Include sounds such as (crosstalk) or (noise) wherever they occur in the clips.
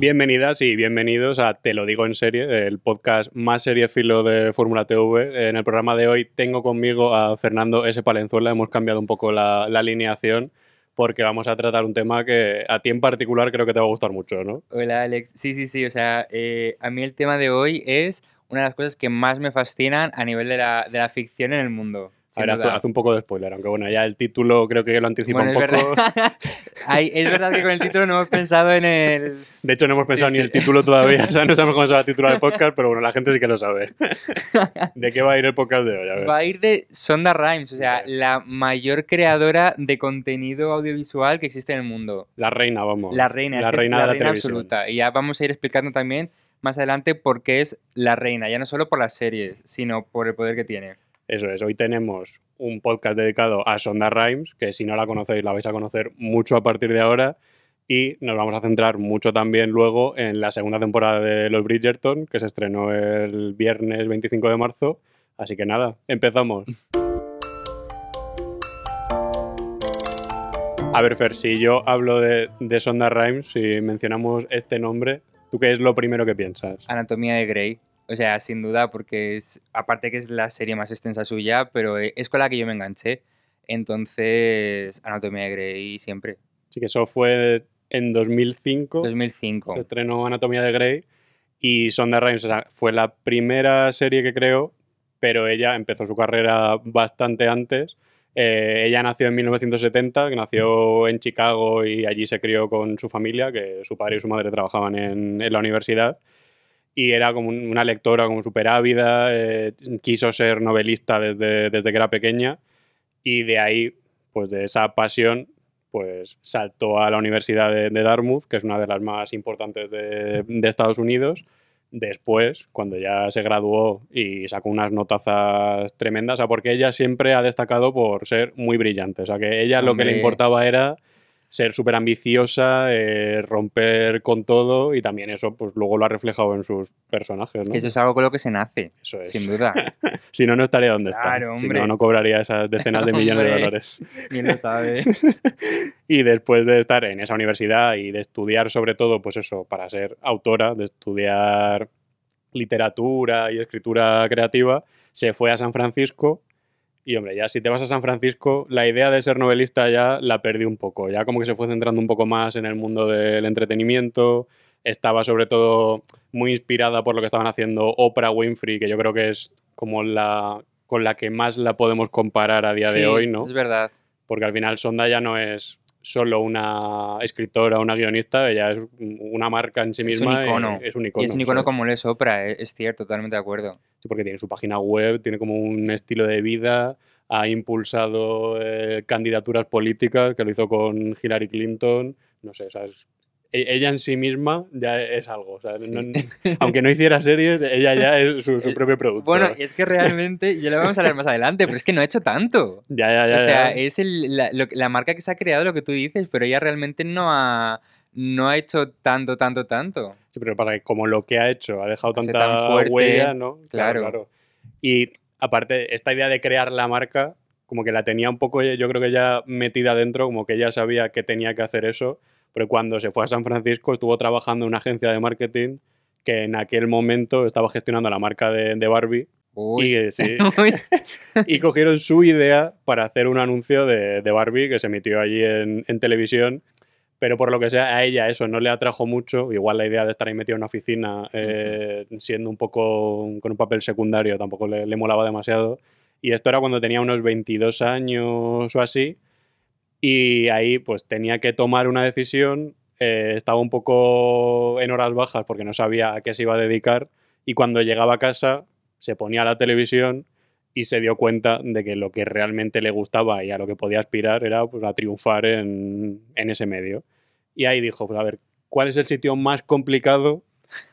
Bienvenidas y bienvenidos a Te lo digo en serie, el podcast más filo de Fórmula TV. En el programa de hoy tengo conmigo a Fernando S. Palenzuela. Hemos cambiado un poco la, la alineación porque vamos a tratar un tema que a ti en particular creo que te va a gustar mucho, ¿no? Hola Alex, sí, sí, sí, o sea, eh, a mí el tema de hoy es una de las cosas que más me fascinan a nivel de la, de la ficción en el mundo. A ver, hace, un poco de spoiler, aunque bueno, ya el título creo que lo anticipa un poco. (laughs) Es verdad. que con el título no hemos pensado en el. De hecho, no hemos pensado ni el título todavía, (laughs) o sea, no sabemos cómo se va a titular el podcast, pero bueno, la gente sí que lo sabe. (laughs) ¿De qué va a ir el podcast de hoy? Va a ir de Sonda Rhimes, o sea, la mayor creadora de contenido audiovisual que existe en el mundo. La reina, vamos. La reina, la reina, de la, reina absoluta. Y ya vamos a ir explicando también más adelante por qué es la reina, ya no solo por las series, sino por el poder que tiene. Eso es, hoy tenemos un podcast dedicado a Sonda Rhimes, que si no la conocéis la vais a conocer mucho a partir de ahora. Y nos vamos a centrar mucho también luego en la segunda temporada de Los Bridgerton, que se estrenó el viernes 25 de marzo. Así que nada, empezamos. A ver, Fer, si yo hablo de, Sonda Rhimes, si mencionamos este nombre, ¿tú qué es lo primero que piensas? Anatomía de Grey. O sea, sin duda, porque es, aparte que es la serie más extensa suya, pero e, es con la que yo me enganché. Entonces, Anatomía de Grey siempre. Sí, que eso fue en 2005. 2005. Se estrenó Anatomía de Grey y Sonda Rhimes o sea, fue la primera serie que creó, pero ella empezó su carrera bastante antes. Eh, ella nació en 1970, que nació en Chicago y allí se crió con su familia, que su padre y su madre trabajaban en, en la universidad y era como una lectora como súper ávida, eh, quiso ser novelista desde, desde que era pequeña y de ahí, pues de esa pasión, pues saltó a la Universidad de, Dartmouth, que es una de las más importantes de, de, Estados Unidos. Después, cuando ya se graduó y sacó unas notazas tremendas, o sea, porque ella siempre ha destacado por ser muy brillante, o sea, que ella lo que le importaba era ser súper ambiciosa, eh, romper con todo y también eso pues luego lo ha reflejado en sus personajes. ¿no? Eso es algo con lo que se nace, eso es. sin duda. (laughs) si no, no estaría donde está. Si no, no cobraría esas decenas de (laughs) millones de dólares. Bien lo sabe. (laughs) y después de estar en esa universidad y de estudiar sobre todo, pues eso, para ser autora, de estudiar literatura y escritura creativa, se fue a San Francisco y hombre, ya si te vas a San Francisco, la idea de ser novelista ya la perdí un poco. Ya como que se fue centrando un poco más en el mundo del entretenimiento. Estaba sobre todo muy inspirada por lo que estaban haciendo Oprah Winfrey, que yo creo que es como la con la que más la podemos comparar a día de hoy, ¿no? Es verdad. Porque al final Sonda ya no es solo una escritora, una guionista, ella es una marca en sí misma. Es un icono. Es un icono, y es un icono como lo es Oprah, e, es cierto, totalmente de acuerdo. Sí, porque tiene su página web, tiene como un estilo de vida, ha impulsado eh, candidaturas políticas, que lo hizo con Hillary Clinton, no sé, e, ella en sí misma ya es algo. O sea, (laughs) aunque no hiciera series, ella ya es su, eh, propio producto. Bueno, es que realmente, ya lo vamos a hablar más adelante, pero es que no ha hecho tanto. Ya, ya, ya. O sea, es la, la, marca que se ha creado, lo que tú dices, pero ella realmente no ha, no ha hecho tanto, tanto, tanto. Sí, pero para que como lo que ha hecho ha dejado tanta huella, ¿no? Claro. claro. Y aparte, esta idea de crear la marca, como que la tenía un poco, yo creo que ya metida dentro, como que ella sabía que tenía que hacer eso pero cuando se fue a San Francisco estuvo trabajando en una agencia de marketing que en aquel momento estaba gestionando la marca de, Barbie. Y, (laughs) (laughs) y, cogieron su idea para hacer un anuncio de, Barbie que se emitió allí en, televisión. Pero por lo que sea, a ella eso no le atrajo mucho. Igual la idea de estar ahí metida en una oficina, eh, siendo un poco con un papel secundario, tampoco le, le molaba demasiado. Y esto era cuando tenía unos 22 años o así. Y ahí pues tenía que tomar una decisión, eh, estaba un poco en horas bajas porque no sabía a qué se iba a dedicar y cuando llegaba a casa se ponía la televisión y se dio cuenta de que lo que realmente le gustaba y a lo que podía aspirar era pues, a triunfar en, en ese medio. Y ahí dijo, pues a ver, ¿cuál es el sitio más complicado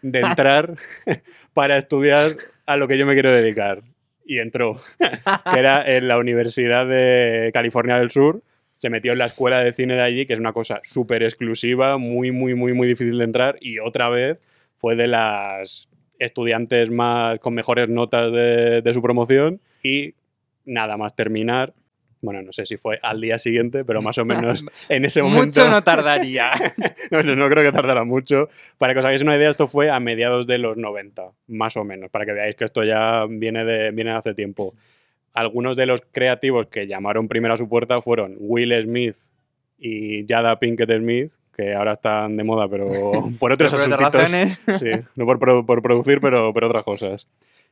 de entrar (laughs) para estudiar a lo que yo me quiero dedicar? Y entró, (laughs) que era en la Universidad de California del Sur, se metió en la escuela de cine de allí, que es una cosa súper exclusiva, muy, muy, muy, muy difícil de entrar, y otra vez fue de las estudiantes más con mejores notas de, su promoción y nada más terminar Bueno, no sé si fue al día siguiente, pero más o menos (laughs) en ese momento. Mucho no tardaría. (laughs) no, no, no creo que tardara mucho. Para que os hagáis una idea, esto fue a mediados de los 90, más o menos, para que veáis que esto ya viene de, viene de hace tiempo. Algunos de los creativos que llamaron primero a su puerta fueron Will Smith y Jada Pinkett Smith, que ahora están de moda, pero (laughs) por otros Pero por otras asuntitos. razones. (laughs) Sí, no por producir, pero por otras cosas.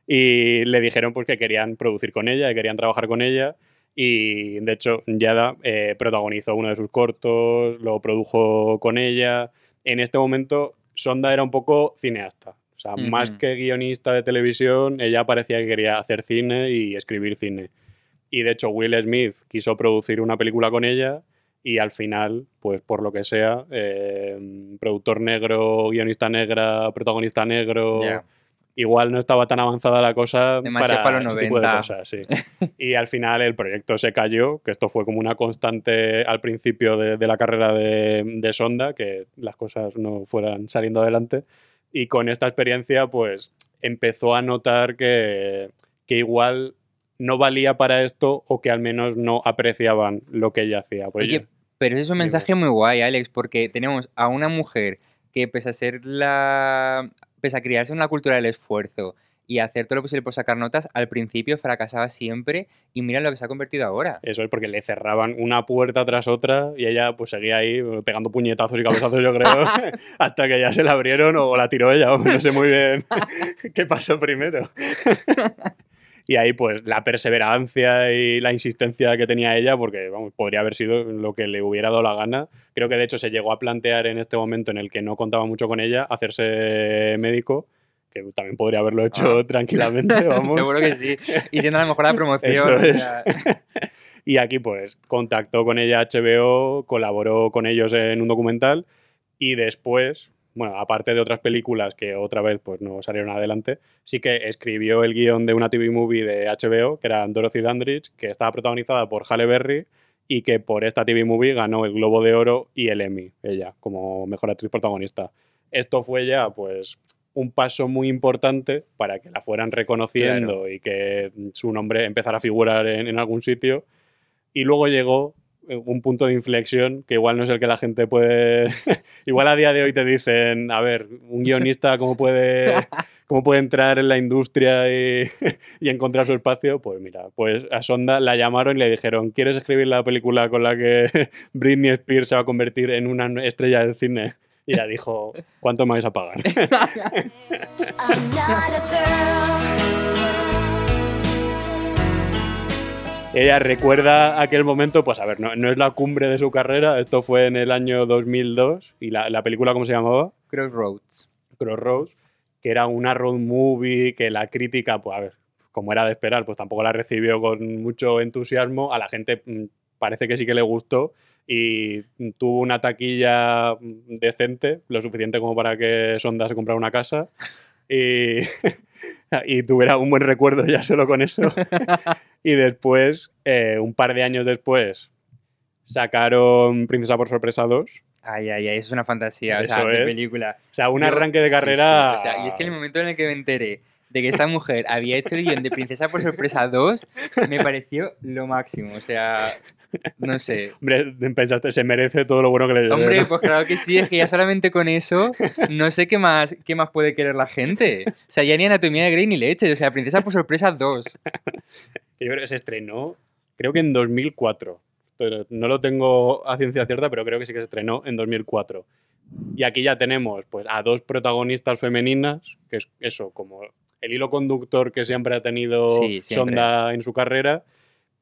Y le dijeron pues que querían producir con ella, que querían trabajar con ella. Y de hecho, Yada eh, protagonizó uno de sus cortos, lo produjo con ella. En este momento, Sonda era un poco cineasta. O sea, más Ujú. que guionista de televisión, ella parecía que quería hacer cine y escribir cine. Y de hecho, Will Smith quiso producir una película con ella y al final, pues por lo que sea, eh, productor negro, guionista negra, protagonista negro, Ya. igual no estaba tan avanzada la cosa Demasiado para para los ese tipo de 90. cosas, sí. y al final el proyecto se cayó, que esto fue como una constante al principio de, de la carrera de, de Sonda, que las cosas no fueran saliendo adelante. Y con esta experiencia, pues empezó a notar que, que igual no valía para esto o que al menos no apreciaban lo que ella hacía. Pues Oye, pero ese es un mensaje muy guay, Alex, porque tenemos a una mujer que pese a ser la... pese a criarse en la cultura del esfuerzo y hacer todo lo posible por sacar notas, al principio fracasaba siempre y mira lo que se ha convertido ahora. Eso es porque le cerraban una puerta tras otra y ella pues seguía ahí eh, pegando puñetazos y cabezazos, yo creo, (laughs) (laughs) hasta que ya se la abrieron o la tiró ella. No sé muy bien (laughs) qué pasó primero. Y ahí pues la perseverancia y la insistencia que tenía ella, porque vamos, podría haber sido lo que le hubiera dado la gana. Creo que de hecho se llegó a plantear en este momento en el que no contaba mucho con ella hacerse médico, que también podría haberlo hecho Ah. (laughs) tranquilamente, (laughs) vamos. Seguro que sí. Y siendo a lo mejor la promoción. (laughs) Y aquí, pues, contactó con ella HBO, colaboró con ellos en un documental y después, bueno, aparte de otras películas que otra vez pues no salieron adelante, sí que escribió el guion de una TV movie de HBO, que era Dorothy Dandridge, que estaba protagonizada por Halle Berry y que por esta TV movie ganó el Globo de Oro y el Emmy, ella, como mejor actriz protagonista. Esto fue ya, pues, un paso muy importante para que la fueran reconociendo y que su nombre empezara a figurar en, en algún sitio. Y luego llegó eh, un punto de inflexión que igual no es el que la gente puede... (laughs) igual a día de hoy te dicen, a ver, un guionista cómo puede, (laughs) cómo puede entrar en la industria y, (laughs) y encontrar su espacio. Pues mira, pues a Sonda la llamaron y le dijeron, ¿quieres escribir la película con la que Britney Spears se va a convertir en una estrella del cine? Y ella dijo, ¿cuánto me vais a pagar? (laughs) Ella recuerda aquel momento, pues a ver, no, no es la cumbre de su carrera, esto fue en el año 2002 y la, la película, ¿cómo se llamaba? Crossroads. Crossroads, que era una road movie que la crítica, pues a ver, como era de esperar, pues tampoco la recibió con mucho entusiasmo. A la gente mm, parece que sí que le gustó y tuvo una taquilla decente, lo suficiente como para que Sonda se comprara una casa y, (laughs) y tuviera un buen recuerdo ya solo con eso. (laughs) y después, eh, un par de años después, sacaron Princesa por Sorpresa 2. Ay, ay, ay, eso es una fantasía, o sea, Eso de es. película. O sea, un Yo- arranque de sí, sí, carrera... o sea, y es que el momento en el que me enteré de que esta mujer había hecho el guion de Princesa por Sorpresa 2, me pareció lo máximo. O sea, no sé. (laughs) Hombre, pensaste, se merece todo lo bueno que le. Hombre, pues claro que sí, es que ya solamente con eso no sé qué más, qué más puede querer la gente. O sea, ya ni Anatomía de Grey ni leche. O sea, Princesa por Sorpresa 2. (laughs) Yo creo que se estrenó, creo que en 2004. Pero no lo tengo a ciencia cierta, pero creo que sí que se estrenó en 2004. Y aquí ya tenemos pues, a dos protagonistas femeninas, que es eso, como el hilo conductor que siempre ha tenido Sí, siempre. Sonda en su carrera.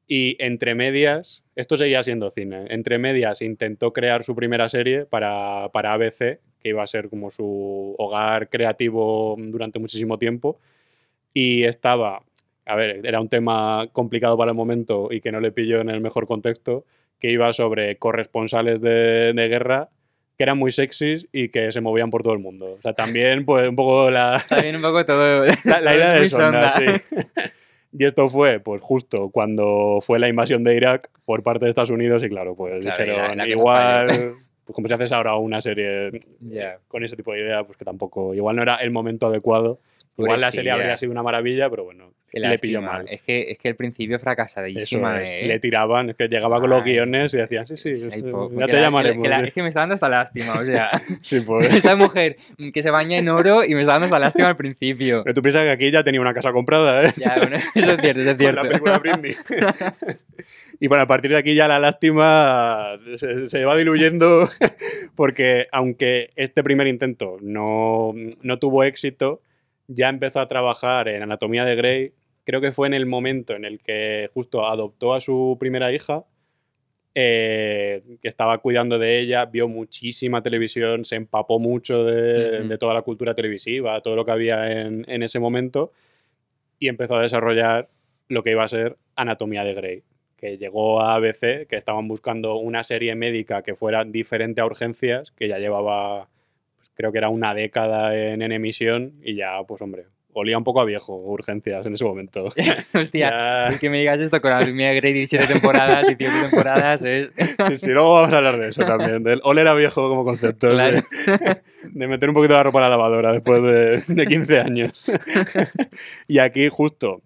Y entre medias, esto seguía siendo cine, entre medias intentó crear su primera serie para, para ABC, que iba a ser como su hogar creativo durante muchísimo tiempo. Y estaba, a ver, era un tema complicado para el momento y que no le pilló en el mejor contexto, que iba sobre corresponsales de, de guerra que eran muy sexys y que se movían por todo el mundo. O sea, también pues un poco la, También un poco todo. (laughs) la, la idea (laughs) de Sonda, sonda. sí. (laughs) Y esto fue, pues justo cuando fue la invasión de Irak por parte de Estados Unidos y claro, pues Claro, dijeron, no igual, pues como si haces ahora una serie Ya. con ese tipo de idea, pues que tampoco, igual no era el momento adecuado. Igual la serie habría sido una maravilla, pero bueno, le pilló mal. Es que, es que el principio fracasadísima, es, ¿eh? Le tiraban, es que llegaba con los guiones y decían, sí, sí, Ay, sí, po- ya te la- llamaremos. que la- ¿eh? es que me está dando hasta lástima, o sea, (laughs) Sí, (laughs) pues. esta mujer que se baña en oro y me está dando hasta lástima al principio. Pero tú piensas que aquí ya tenía una casa comprada, ¿eh? Ya, bueno, eso es cierto, eso es (laughs) Con cierto. la película Britney. y bueno, a partir de aquí ya la lástima se, se va diluyendo porque aunque este primer intento no, no tuvo éxito, ya empezó a trabajar en Anatomía de Grey. Creo que fue en el momento en el que justo adoptó a su primera hija, eh, que estaba cuidando de ella, vio muchísima televisión, se empapó mucho de, toda la cultura televisiva, todo lo que había en, en ese momento, y empezó a desarrollar lo que iba a ser Anatomía de Grey, que llegó a ABC, que estaban buscando una serie médica que fuera diferente a Urgencias, que ya llevaba, pues, creo que era una década en, en emisión, y ya, pues hombre, olía un poco a viejo Urgencias en ese momento. (laughs) Hostia, Ya- que me digas esto con Anatomía de Grey 17 temporadas, 18 temporadas, es... Sí, sí, luego vamos a hablar de eso también. Del oler a viejo como concepto. Claro. De, (laughs) de meter un poquito la ropa a la lavadora después de, de 15 años. (laughs) y aquí, justo,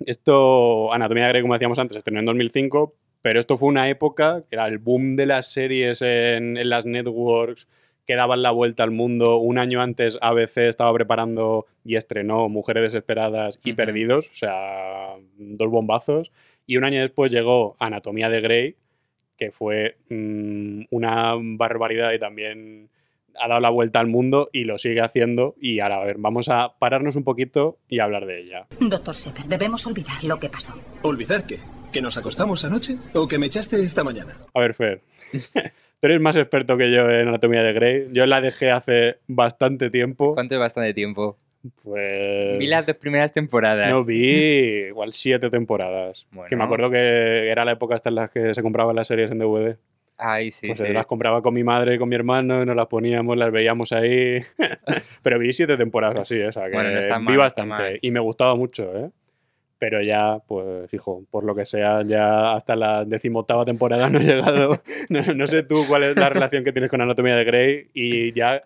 esto, Anatomía de Grey, como decíamos antes, estrenó en 2005, pero esto fue una época que era el boom de las series en, en las networks que daban la vuelta al mundo. Un año antes ABC estaba preparando y estrenó Mujeres Desesperadas y. Perdidos, o sea, dos bombazos. Y un año después llegó Anatomía de Grey, que fue mm, una barbaridad y también ha dado la vuelta al mundo y lo sigue haciendo. Y ahora, a ver, vamos a pararnos un poquito y hablar de ella. Doctor Sever, debemos olvidar lo que pasó. ¿Olvidar qué? ¿Que nos acostamos anoche? ¿O que me echaste esta mañana? A ver, Fer, (laughs) tú eres más experto que yo en Anatomía de Grey. Yo la dejé hace bastante tiempo. ¿Cuánto es bastante tiempo? Pues... Vi las dos primeras temporadas. No vi igual siete temporadas. Bueno. Que me acuerdo que era la época hasta en la que se compraban las series en DVD. Ay, sí, pues sí. las compraba con mi madre y con mi hermano, y nos las poníamos, las veíamos ahí. (laughs) Pero vi siete temporadas así, o sea, que Bueno, no está vi está bastante. mal. Y me gustaba mucho, ¿eh? Pero ya, pues, hijo, por lo que sea, ya hasta la decimoctava temporada no he llegado. (laughs) No, sé tú cuál es la relación que tienes con Anatomía de Grey y ya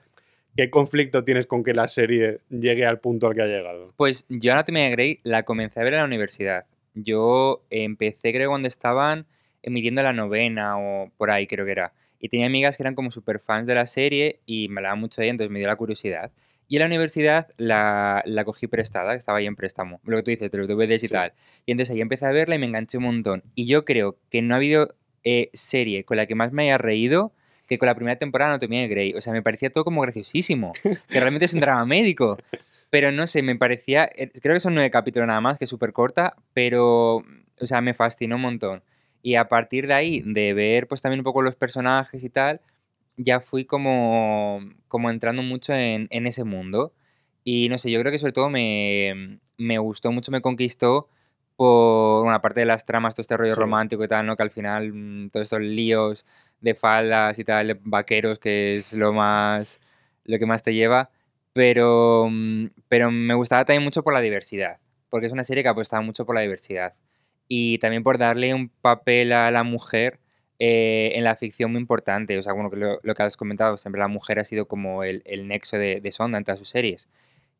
qué conflicto tienes con que la serie llegue al punto al que ha llegado. Pues yo Anatomía de Grey la comencé a ver en la universidad. Yo empecé creo cuando estaban emitiendo la novena o por ahí creo que era. Y tenía amigas que eran como super fans de la serie y me hablaban mucho de ella, entonces me dio la curiosidad. Y en la universidad la, la cogí prestada, que estaba ahí en préstamo. Lo que tú dices, de los DVDs y Sí. tal. Y entonces ahí empecé a verla y me enganché un montón. Y yo creo que no ha habido eh, serie con la que más me haya reído que con la primera temporada de Anatomía de Grey. O sea, me parecía todo como graciosísimo. Que realmente es un drama médico. Pero no sé, me parecía. eh, Creo que son nueve capítulos nada más, que es súper corta, pero. O sea, me fascinó un montón. Y a partir de ahí, de ver pues también un poco los personajes y tal, ya fui como, como entrando mucho en, en ese mundo. Y no sé, yo creo que sobre todo me, me gustó mucho, me conquistó por una parte de las tramas, todo este rollo Sí. romántico y tal, ¿no? Que al final mm, todos estos líos de faldas y tal, de vaqueros, que es lo más, lo que más te lleva. Pero, mm, pero me gustaba también mucho por la diversidad, porque es una serie que apostaba mucho por la diversidad. Y también por darle un papel a la mujer eh, en la ficción muy importante. O sea, bueno, lo que has comentado, siempre la mujer ha sido como el, el nexo de, de Sonda en todas sus series.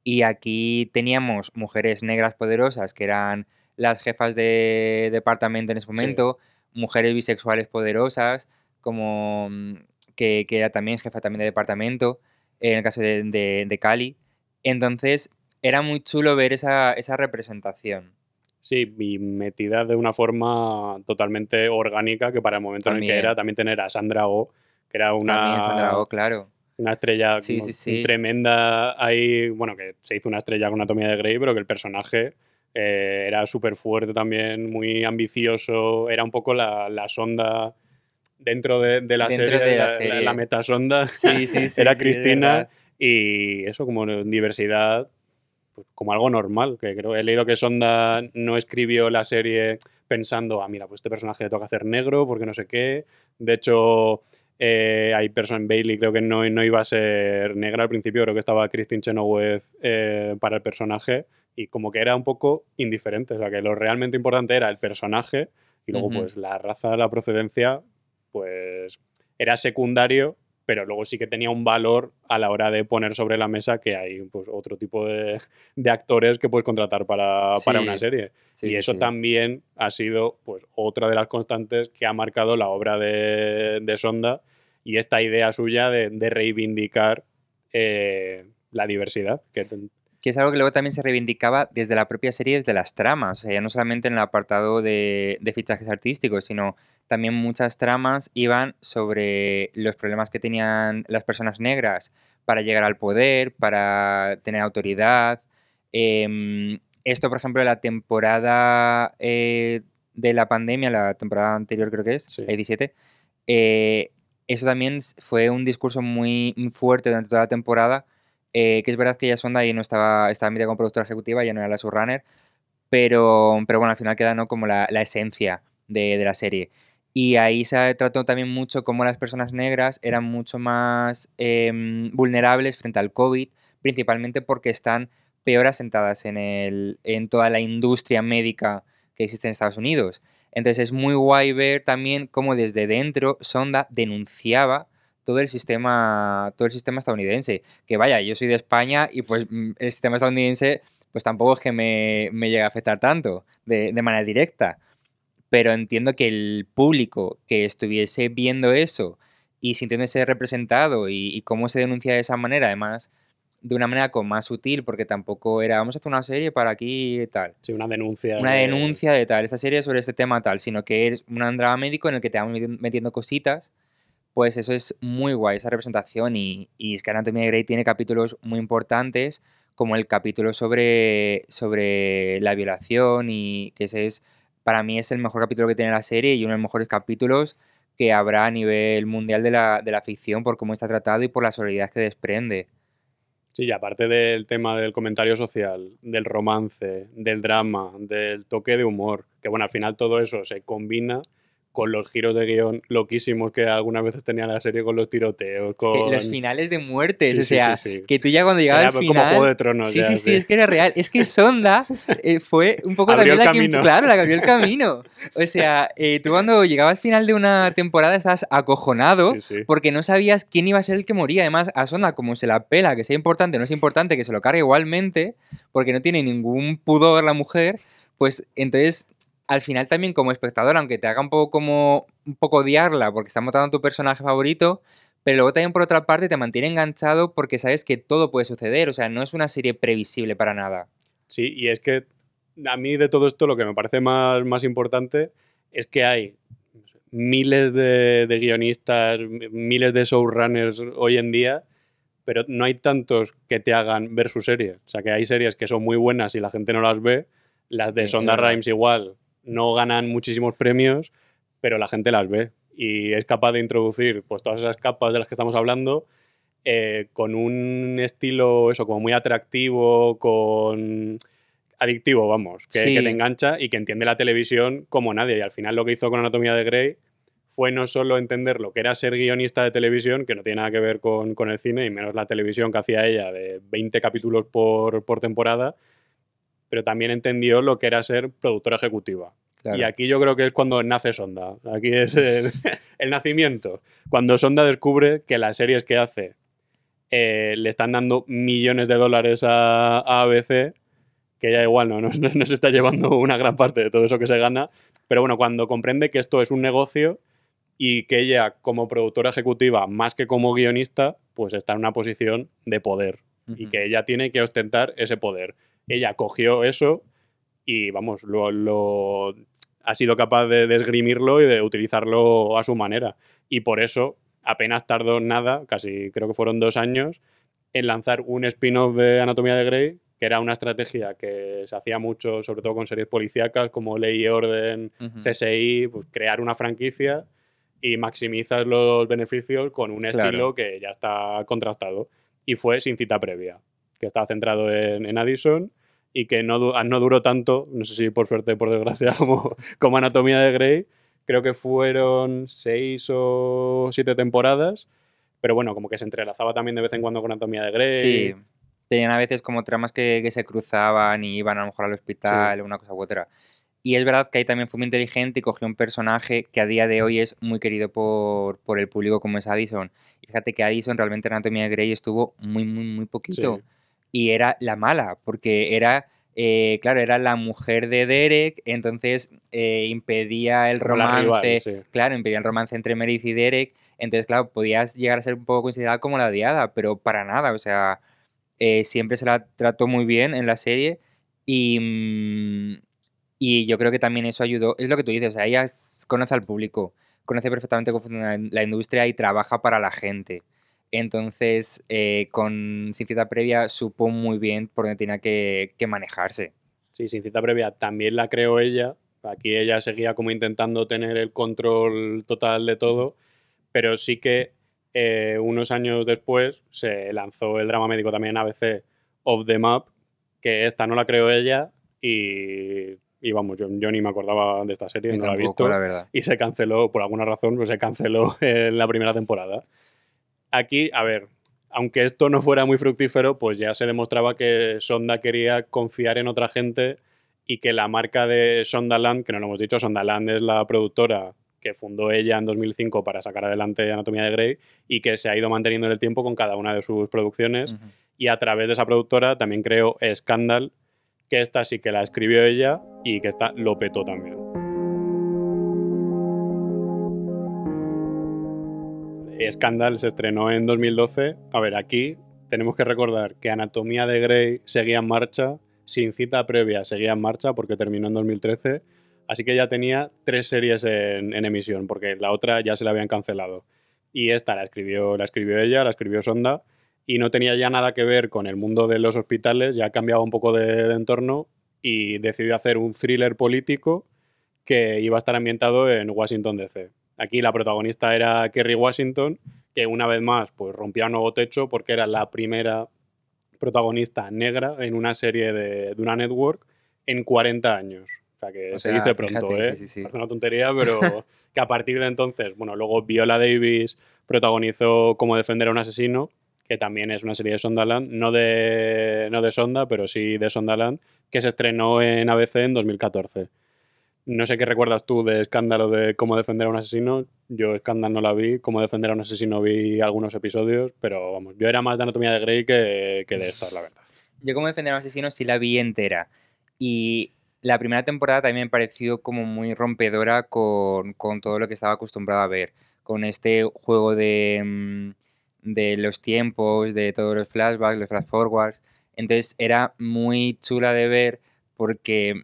Y aquí teníamos mujeres negras poderosas, que eran las jefas de departamento en ese momento, mujeres bisexuales poderosas, como mm, que, que era también jefa también de departamento, en el caso de, de, de Cali. Entonces, era muy chulo ver esa, esa representación. Sí, y metida de una forma totalmente orgánica, que para el momento en el que era, también tener a Sandra Oh, que era una, Sandra Oh, claro. una estrella Sí, sí, sí. tremenda ahí, bueno, que se hizo una estrella con Anatomía de Grey, pero que el personaje eh, era súper fuerte también, muy ambicioso, era un poco la, la sonda dentro de, de la Dentro serie, de la la, serie. la metasonda, Sí, sí, (laughs) sí. era Cristina y eso como diversidad, como algo normal, que creo he leído que Sonda no escribió la serie pensando, ah, mira, pues este personaje le toca hacer negro porque no sé qué. De hecho, eh, hay personas, Bailey creo que no, no iba a ser negra al principio, creo que estaba Christine Chenoweth eh, para el personaje y como que era un poco indiferente, o sea, que lo realmente importante era el personaje y luego pues la raza, la procedencia, pues era secundario, pero luego sí que tenía un valor a la hora de poner sobre la mesa que hay pues, otro tipo de, de actores que puedes contratar para, para una serie. Sí, y eso sí. también ha sido pues, otra de las constantes que ha marcado la obra de, de Sonda y esta idea suya de, de reivindicar eh, la diversidad. Que, Que es algo que luego también se reivindicaba desde la propia serie, desde las tramas. O sea, ya no solamente en el apartado de, de fichajes artísticos, sino también muchas tramas iban sobre los problemas que tenían las personas negras para llegar al poder, para tener autoridad. Em, esto, por ejemplo, la temporada eh, de la pandemia, la temporada anterior creo que es, Sí. la 17, eh, eso también fue un discurso muy, fuerte durante toda la temporada, eh, que es verdad que ella Sonda ahí no estaba, estaba metida como productora ejecutiva, ya no era la showrunner, pero, pero bueno, al final queda ¿no? como la, la esencia de, de la serie. Y ahí se trató también mucho cómo las personas negras eran mucho más em, vulnerables frente al COVID, principalmente porque están peor asentadas en, el, en toda la industria médica que existe en Estados Unidos. Entonces es muy guay ver también cómo desde dentro Sonda denunciaba todo el sistema, todo el sistema estadounidense. Que vaya, yo soy de España y pues mm, el sistema estadounidense pues tampoco es que me, me llegue a afectar tanto de, de manera directa. Pero entiendo que el público que estuviese viendo eso y sintiéndose representado y, y cómo se denuncia de esa manera, además de una manera como más sutil, porque tampoco era vamos a hacer una serie para aquí y tal sí, una denuncia. una de- denuncia de tal, esta serie sobre este tema tal, sino que es un drama médico en el que te meti- metiendo cositas, pues eso es muy guay, esa representación y, y es que Anatomía de Grey tiene capítulos muy importantes, como el capítulo sobre, sobre la violación y que ese es, para mí es el mejor capítulo que tiene la serie y uno de los mejores capítulos que habrá a nivel mundial de la, de la ficción por cómo está tratado y por la solidaridad que desprende. Sí, y aparte del tema del comentario social, del romance, del drama, del toque de humor, que bueno, al final todo eso se combina con los giros de guion loquísimos que algunas veces tenía la serie con los tiroteos, Es con... que los finales de muertes, Sí, o sea, sí, sí. que tú ya cuando llegaba Era al como final... Juego de Tronos Sí, ya, sí, sí, es que era real. Es que Sonda (laughs) eh, fue un poco Abrió también la que, claro, la que abrió el (laughs) camino. O sea, eh, tú cuando llegaba al final de una temporada estabas acojonado porque no sabías quién iba a ser el que moría. Además, a Sonda, como se la pela, que sea importante no es importante, que se lo cargue igualmente, porque no tiene ningún pudor la mujer, pues entonces al final también como espectador, aunque te haga un poco como un poco odiarla porque está matando a tu personaje favorito, pero luego también por otra parte te mantiene enganchado porque sabes que todo puede suceder, o sea, no es una serie previsible para nada. Sí, y es que a mí de todo esto lo que me parece más, más importante es que hay miles de, de guionistas, miles de showrunners hoy en día, pero no hay tantos que te hagan ver su serie. O sea, que hay series que son muy buenas y la gente no las ve. Las de Sí, Sonda. Rhimes igual no ganan muchísimos premios, pero la gente las ve. Y es capaz de introducir pues, todas esas capas de las que estamos hablando eh, con un estilo, eso, como muy atractivo, con adictivo, vamos, que, Sí. que te engancha y que entiende la televisión como nadie. Y al final lo que hizo con Anatomía de Grey fue no solo entender lo que era ser guionista de televisión, que no tiene nada que ver con, con el cine, y menos la televisión que hacía ella de 20 capítulos por, por temporada, pero también entendió lo que era ser productora ejecutiva. Claro. Y aquí yo creo que es cuando nace Sonda. Aquí es el, (laughs) el nacimiento. Cuando Sonda descubre que las series que hace eh, le están dando millones de dólares a, a ABC, que ella igual no, no, no se está llevando una gran parte de todo eso que se gana. Pero bueno, cuando comprende que esto es un negocio y que ella como productora ejecutiva, más que como guionista, pues está en una posición de poder y que ella tiene que ostentar ese poder. Ella cogió eso y, vamos, lo, lo- ha sido capaz de, de esgrimirlo y de utilizarlo a su manera. Y por eso apenas tardó nada, casi creo que fueron dos años, en lanzar un spin-off de Anatomía de Grey, que era una estrategia que se hacía mucho, sobre todo con series policíacas como Ley y Orden, Ujú. CSI, pues crear una franquicia y maximizas los beneficios con un Claro. estilo que ya está contrastado. Y fue sin cita previa, que estaba centrado en, en Addison y que no, du- no duró tanto, no sé si por suerte o por desgracia, (laughs) como, como Anatomía de Grey. Creo que fueron seis o siete temporadas, pero bueno, como que se entrelazaba también de vez en cuando con Anatomía de Grey. Sí, tenían a veces como tramas que, que se cruzaban y iban a lo mejor al hospital, una cosa u otra. Y es verdad que ahí también fue muy inteligente y cogió un personaje que a día de hoy es muy querido por, por el público como es Addison. Y fíjate que Addison realmente en Anatomía de Grey estuvo muy, muy, muy poquito. Sí. Y era la mala, porque era, eh, claro, era la mujer de Derek, entonces eh, impedía el rival, romance, sí. claro, impedía el romance entre Meredith y Derek. Entonces, claro, podías llegar a ser un poco considerada como la odiada, pero para nada, o sea, eh, siempre se la trató muy bien en la serie y, mm, y yo creo que también eso ayudó, es lo que tú dices, o sea, ella conoce al público, conoce perfectamente cómo funciona la industria y trabaja para la gente. Entonces, eh, con sin cita previa supo muy bien por dónde tenía que, que manejarse. Sí, sin cita previa también la creó ella. Aquí ella seguía como intentando tener el control total de todo, pero sí que eh, unos años después se lanzó el drama médico también ABC Off the Map, que esta no la creó ella y, y vamos, yo, yo ni me acordaba de esta serie, Yo no la he visto la y se canceló, por alguna razón, pues se canceló en la primera temporada. Aquí, a ver, aunque esto no fuera muy fructífero, pues ya se demostraba que Sonda quería confiar en otra gente y que la marca de Sondaland, que no lo hemos dicho, Sondaland es la productora que fundó ella en 2005 para sacar adelante Anatomía de Grey y que se ha ido manteniendo en el tiempo con cada una de sus producciones y a través de esa productora también creó Scandal, que esta sí que la escribió ella y que esta lo petó también. Scandal se estrenó en 2012. A ver, aquí tenemos que recordar que Anatomía de Grey seguía en marcha, sin cita previa seguía en marcha porque terminó en 2013. Así que ya tenía tres series en, emisión, porque la otra ya se la habían cancelado. Y esta la escribió, la escribió ella, la escribió Sonda, y no tenía ya nada que ver con el mundo de los hospitales, ya cambiaba un poco de, de entorno y decidió hacer un thriller político que iba a estar ambientado en Washington DC. Aquí la protagonista era Kerry Washington, que una vez más pues rompía un nuevo techo porque era la primera protagonista negra en una serie de, de una network en 40 años. O sea que O se sea, dice pronto, fíjate, ¿eh? sí, sí, una tontería, pero (laughs) que a partir de entonces, bueno, luego Viola Davis protagonizó Cómo defender a un asesino, que también es una serie de Sondaland, no de, no de Sonda, pero sí de Sondaland, que se estrenó en ABC en 2014. No sé qué recuerdas tú de Escándalo de Cómo defender a un asesino. Yo Escándalo no la vi, Cómo defender a un asesino vi algunos episodios, pero vamos, yo era más de Anatomía de Grey que, que de la verdad. Yo como defender a un asesino sí la vi entera. Y la primera temporada también me pareció como muy rompedora con, con todo lo que estaba acostumbrado a ver. Con este juego de, mm, de los tiempos, de todos los flashbacks, los flash forwards. Entonces era muy chula de ver porque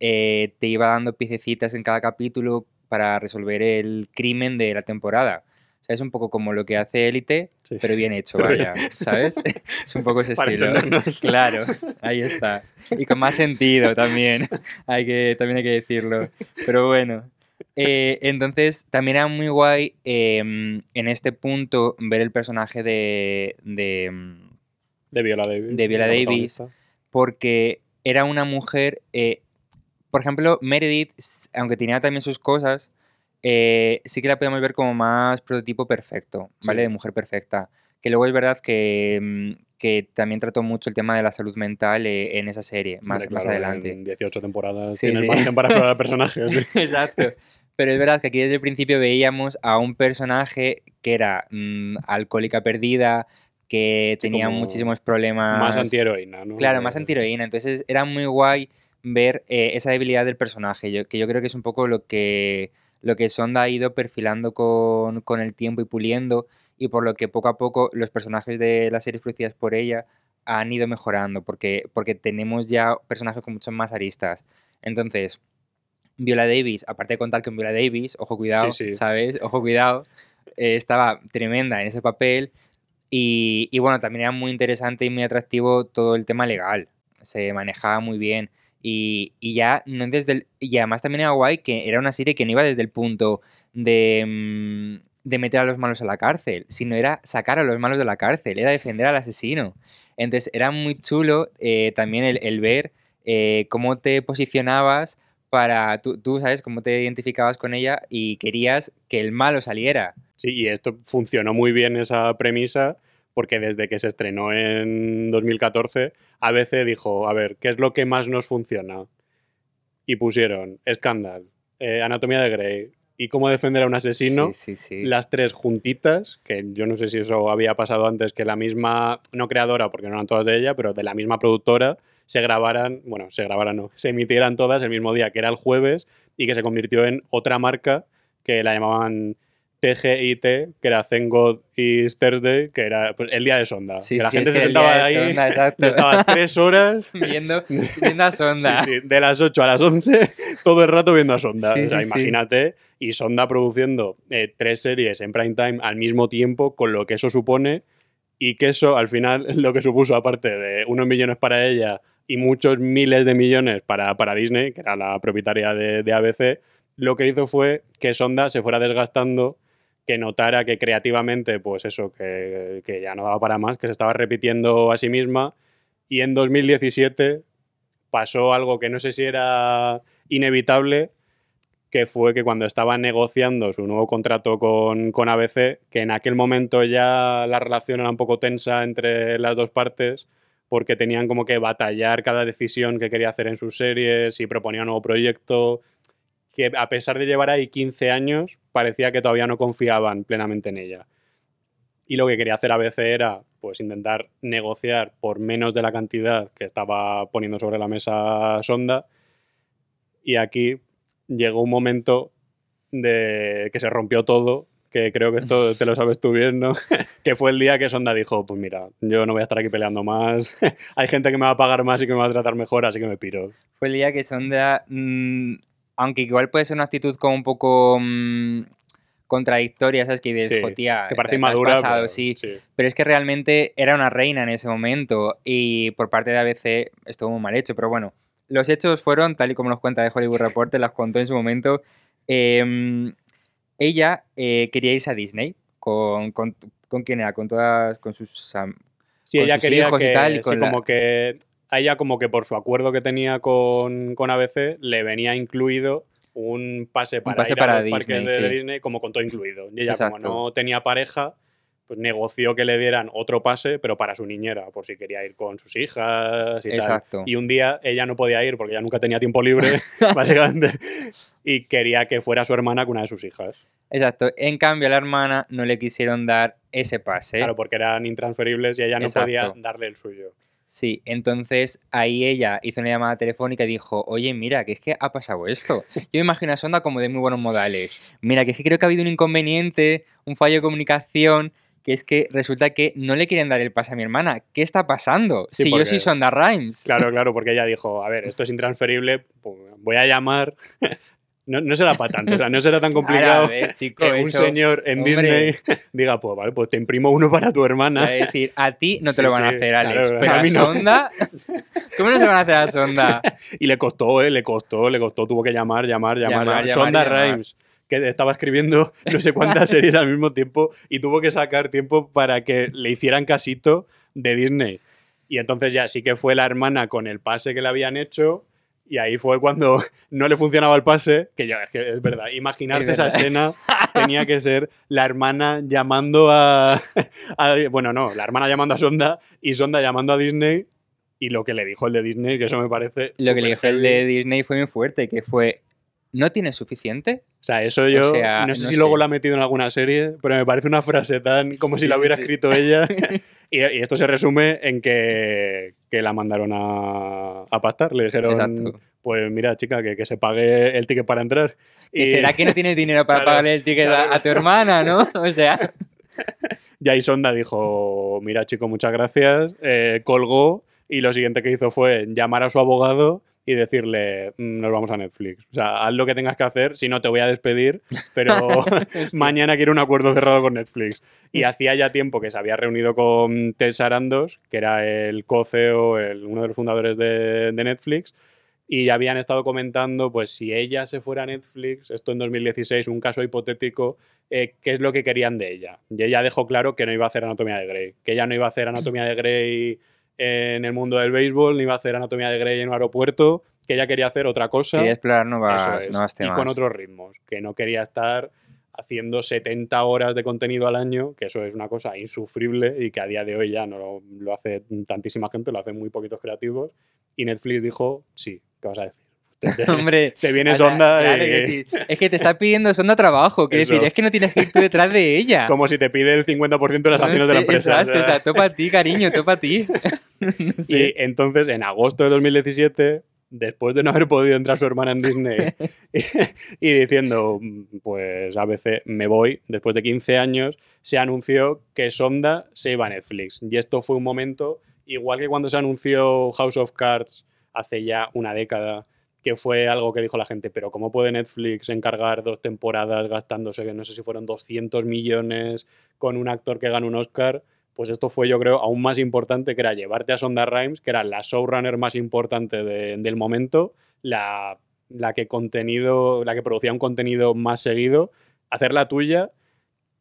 eh, te iba dando piececitas en cada capítulo para resolver el crimen de la temporada. O sea, es un poco como lo que hace Élite, Sí. pero bien hecho, Pero vaya, ¿sabes? (laughs) es un poco ese Para estilo. Claro, ahí está. Y con más sentido también, (laughs) hay que, también hay que decirlo. Pero bueno, eh, entonces también era muy guay em, en este punto ver el personaje de, de, De Viola Davis. De Viola la Davis. protagonista. porque era una mujer, eh, por ejemplo, Meredith, aunque tenía también sus cosas, eh, sí que la podíamos ver como más prototipo perfecto, ¿vale? Sí. De mujer perfecta. Que luego es verdad que, mm, que también trató mucho el tema de la salud mental eh, en esa serie, más, Hombre, más claro, adelante. En 18 temporadas Sí, tienes sí. margen para explorar (laughs) personajes. (laughs) Exacto. Pero es verdad que aquí desde el principio veíamos a un personaje que era mm, alcohólica perdida, que tenía muchísimos problemas. Más antiheroína, ¿no? Claro, más antiheroína. Entonces era muy guay ver eh, esa debilidad del personaje, yo- que yo creo que es un poco lo que, lo que Sonda ha ido perfilando con, con el tiempo y puliendo, y por lo que poco a poco los personajes de las series producidas por ella han ido mejorando, porque, porque tenemos ya personajes con muchos más aristas. Entonces, Viola Davis, aparte de contar con Viola Davis, ojo cuidado, Sí, sí. ¿sabes? Ojo cuidado, eh, estaba tremenda en ese papel. Y, y bueno, también era muy interesante y muy atractivo todo el tema legal. Se manejaba muy bien. Y, ya no desde el- y además también era guay que era una serie que no iba desde el punto de, mm, de meter a los malos a la cárcel, sino era sacar a los malos de la cárcel, era defender al asesino. Entonces era muy chulo eh, también el, el ver eh, cómo te posicionabas para, tú, tú sabes, cómo te identificabas con ella y querías que el malo saliera. Sí, y esto funcionó muy bien esa premisa porque desde que se estrenó en 2014, ABC dijo, a ver, ¿qué es lo que más nos funciona? y pusieron Scandal, eh, Anatomía de Grey y Cómo defender a un asesino, Sí, sí, sí. las tres juntitas, que yo no sé si eso había pasado antes, que la misma, no creadora, porque no eran todas de ella, pero de la misma productora, se grabaran, bueno, se grabaran no, se emitieran todas el mismo día, que era el jueves, y que se convirtió en otra marca que la llamaban TGIT, que era Thank God is Thursday, que era pues, el día de Sonda. Sí, que la sí, gente es se que sentaba ahí, Sonda, (laughs) estaba tres horas (laughs) viendo, viendo a Sonda. Sí, de las 8 a las 11, (laughs) todo el rato viendo a Sonda. O sea, imagínate, y Sonda produciendo eh, tres series en prime time al mismo tiempo, con lo que eso supone, y que eso al final lo que supuso, aparte de unos millones para ella y muchos miles de millones para, para Disney, que era la propietaria de, de ABC, lo que hizo fue que Sonda se fuera desgastando, que notara que creativamente, pues eso, que, ya no daba para más, que se estaba repitiendo a sí misma, y en 2017 pasó algo que no sé si era inevitable, que fue que cuando estaba negociando su nuevo contrato con, con ABC, que en aquel momento ya la relación era un poco tensa entre las dos partes, porque tenían como que batallar cada decisión que quería hacer en sus series, si proponía un nuevo proyecto, que a pesar de llevar ahí 15 años, parecía que todavía no confiaban plenamente en ella. Y lo que quería hacer ABC era pues intentar negociar por menos de la cantidad que estaba poniendo sobre la mesa Sonda. Y aquí llegó un momento de que se rompió todo, que creo que esto te lo sabes tú bien, ¿no? (laughs) que fue el día que Sonda dijo, pues mira, yo no voy a estar aquí peleando más, (laughs) hay gente que me va a pagar más y que me va a tratar mejor, así que me piro. Fue el día que Sonda, mm, aunque igual puede ser una actitud como un poco mm, contradictoria, ¿sabes? Que dices, Sí, "Jo, tía, que te- parece inmadura, pasado", pero sí. sí. Pero es que realmente era una reina en ese momento y por parte de ABC estuvo muy mal hecho. Pero bueno, los hechos fueron tal y como nos cuenta de Hollywood Reporter, las contó en su momento. em, ella eh, quería irse a Disney con, con, con quién era, con todas, con sus Sí, con ella sus quería hijos y que, tal, y sí, con la- como que a ella como que por su acuerdo que tenía con, con ABC le venía incluido un pase para pase ir para a los parques Disney, de, de sí. Disney como con todo incluido. Y ella como no tenía pareja, pues negoció que le dieran otro pase, pero para su niñera, por si quería ir con sus hijas y Exacto. tal. Y un día ella no podía ir porque ella nunca tenía tiempo libre, (laughs) básicamente, y quería que fuera su hermana con una de sus hijas. Exacto. En cambio, a la hermana no le quisieron dar ese pase. Claro, porque eran intransferibles y ella no podía darle el suyo. Sí, entonces ahí ella hizo una llamada telefónica y dijo, oye, mira, que es que ha pasado esto. (laughs) Yo me imagino a Sonda como de muy buenos modales. Mira, que es que creo que ha habido un inconveniente, un fallo de comunicación, que es que resulta que no le quieren dar el pase a mi hermana. ¿Qué está pasando? Sí, si yo soy Sonda Rhimes. Claro, claro, porque ella dijo, a ver, esto es intransferible, pues voy a llamar. (laughs) No, no será para tanto, o sea, no será tan (laughs) complicado a ver, chico, que un eso, señor en hombre. Disney (laughs) diga, pues vale, pues te imprimo uno para tu hermana. Es decir, a ti no te Sí, lo van a hacer, Alex, claro, pero a mí no. Sonda... (laughs) ¿Cómo no se van a hacer a Sonda? Y le costó, ¿eh? Le costó, le costó, tuvo que llamar, llamar, llamar. Llamar, llamar. llamar, Sonda llamar. Rhimes, que estaba escribiendo no sé cuántas series al mismo tiempo y tuvo que sacar tiempo para que le hicieran casito de Disney. Y entonces ya sí que fue la hermana con el pase que le habían hecho. Y ahí fue cuando (laughs) no le funcionaba el pase, que ya es que es verdad, imaginarte Es esa escena (laughs) tenía que ser la hermana llamando a, (laughs) a- Bueno, no, la hermana llamando a Sonda y Sonda llamando a Disney y lo que le dijo el de Disney, que eso me parece... Lo que le dijo el de Disney fue muy fuerte, que fue, ¿no tienes suficiente? O sea, eso yo sea, no sé no si luego sé. lo ha metido en alguna serie, pero me parece una frase tan como si Sí, la sí, hubiera sí. escrito ella. (laughs) y, y esto se resume en que, que la mandaron a, a pastar. Le dijeron, Exacto. pues mira, chica, que, que se pague el ticket para entrar. Que Y será que no tienes dinero para (laughs) Claro, pagarle el ticket a- claro. a, tu hermana, ¿no? (laughs) O sea, ya ahí Sonda dijo, mira, chico, muchas gracias. eh, colgó y lo siguiente que hizo fue llamar a su abogado y decirle, "Mm, nos vamos a Netflix. O sea, haz lo que tengas que hacer, si no te voy a despedir, pero (laughs) mañana quiero un acuerdo cerrado con Netflix. Y hacía ya tiempo que se había reunido con Ted Sarandos, que era el co-CEO, el- uno de los fundadores de, de Netflix, y ya habían estado comentando, pues si ella se fuera a Netflix, esto en 2016, un caso hipotético, eh, qué es lo que querían de ella. Y ella dejó claro que no iba a hacer Anatomía de Grey, que ella no iba a hacer Anatomía de Grey en el mundo del béisbol, ni iba a hacer Anatomía de Grey en un aeropuerto, que ella quería hacer otra cosa. quería explorar nuevas, es, nuevas y temas. con otros ritmos, que no quería estar haciendo 70 horas de contenido al año, que eso es una cosa insufrible y que a día de hoy ya no lo, lo hace tantísima gente, lo hacen muy poquitos creativos. Y Netflix dijo, sí, ¿qué vas a decir? Te- (laughs) (laughs) Hombre, te viene o sea, Sonda claro, y- quiero decir, es que te está pidiendo Sonda trabajo. Quiero decir, es que no tienes que ir tú detrás de ella. como si te pide el 50% de las (laughs) No acciones de la empresa. Exacto, o sea, topa a ti, cariño, topa a ti. No Y entonces, en agosto de 2017, después de no haber podido entrar su hermana en Disney y, y diciendo, "Mm, pues ABC, me voy, después de 15 años, se anunció que Sonda se iba a Netflix. Y esto fue un momento, igual que cuando se anunció House of Cards hace ya una década, que fue algo que dijo la gente, pero ¿cómo puede Netflix encargar dos temporadas gastándose, no sé si fueron 200 millones con un actor que gana un Oscar? Pues esto fue, yo creo, aún más importante, que era llevarte a Sonda Rhimes, que era la showrunner más importante de- del momento, la, la que contenido, la que producía un contenido más seguido, hacerla tuya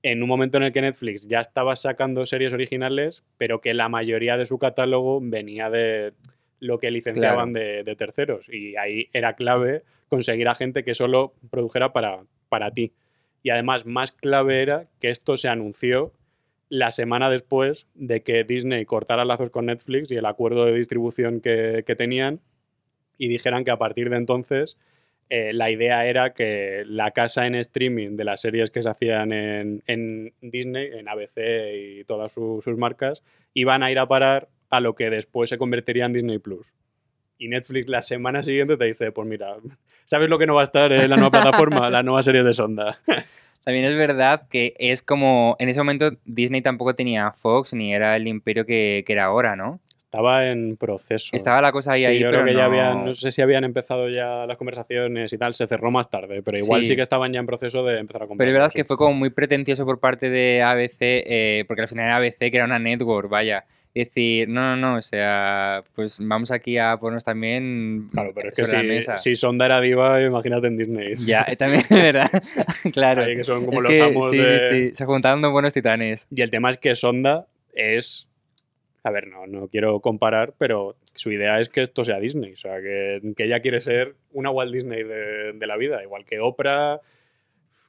en un momento en el que Netflix ya estaba sacando series originales, pero que la mayoría de su catálogo venía de lo que licenciaban de, de terceros. Y ahí era clave conseguir a gente que solo produjera para, para ti. Y además, más clave era que esto se anunció la semana después de que Disney cortara lazos con Netflix y el acuerdo de distribución que, que tenían y dijeran que a partir de entonces eh, la idea era que la casa en streaming de las series que se hacían en, en Disney, en ABC y todas su- sus marcas, iban a ir a parar a lo que después se convertiría en Disney Plus. Y Netflix la semana siguiente te dice, pues mira, ¿sabes lo que no va a estar en la nueva plataforma? La nueva serie de Sonda. (laughs) También es verdad que es como, en ese momento Disney tampoco tenía Fox ni era el imperio que, que era ahora, ¿no? Estaba en proceso. Estaba la cosa ahí, Sí, ahí, yo pero creo que no... ya habían, no sé si habían empezado ya las conversaciones y tal, se cerró más tarde, pero igual sí, Sí. que estaban ya en proceso de empezar a comprar. Pero es verdad que fue como muy pretencioso por parte de ABC, eh, porque al final era ABC, que era una network, vaya. Decir, no, no, no, o sea, pues vamos aquí a ponernos también Claro, pero es que si, mesa. si Sonda era diva, imagínate en Disney. Ya, eh, también (laughs) verdad, (laughs) claro. Ahí que son como Es los que amos sí, de... sí, sí, se juntaron dos buenos titanes. Y el tema es que Sonda es... A ver, no, no quiero comparar, pero su idea es que esto sea Disney. O sea, que, que ella quiere ser una Walt Disney de, de la vida. Igual que Oprah,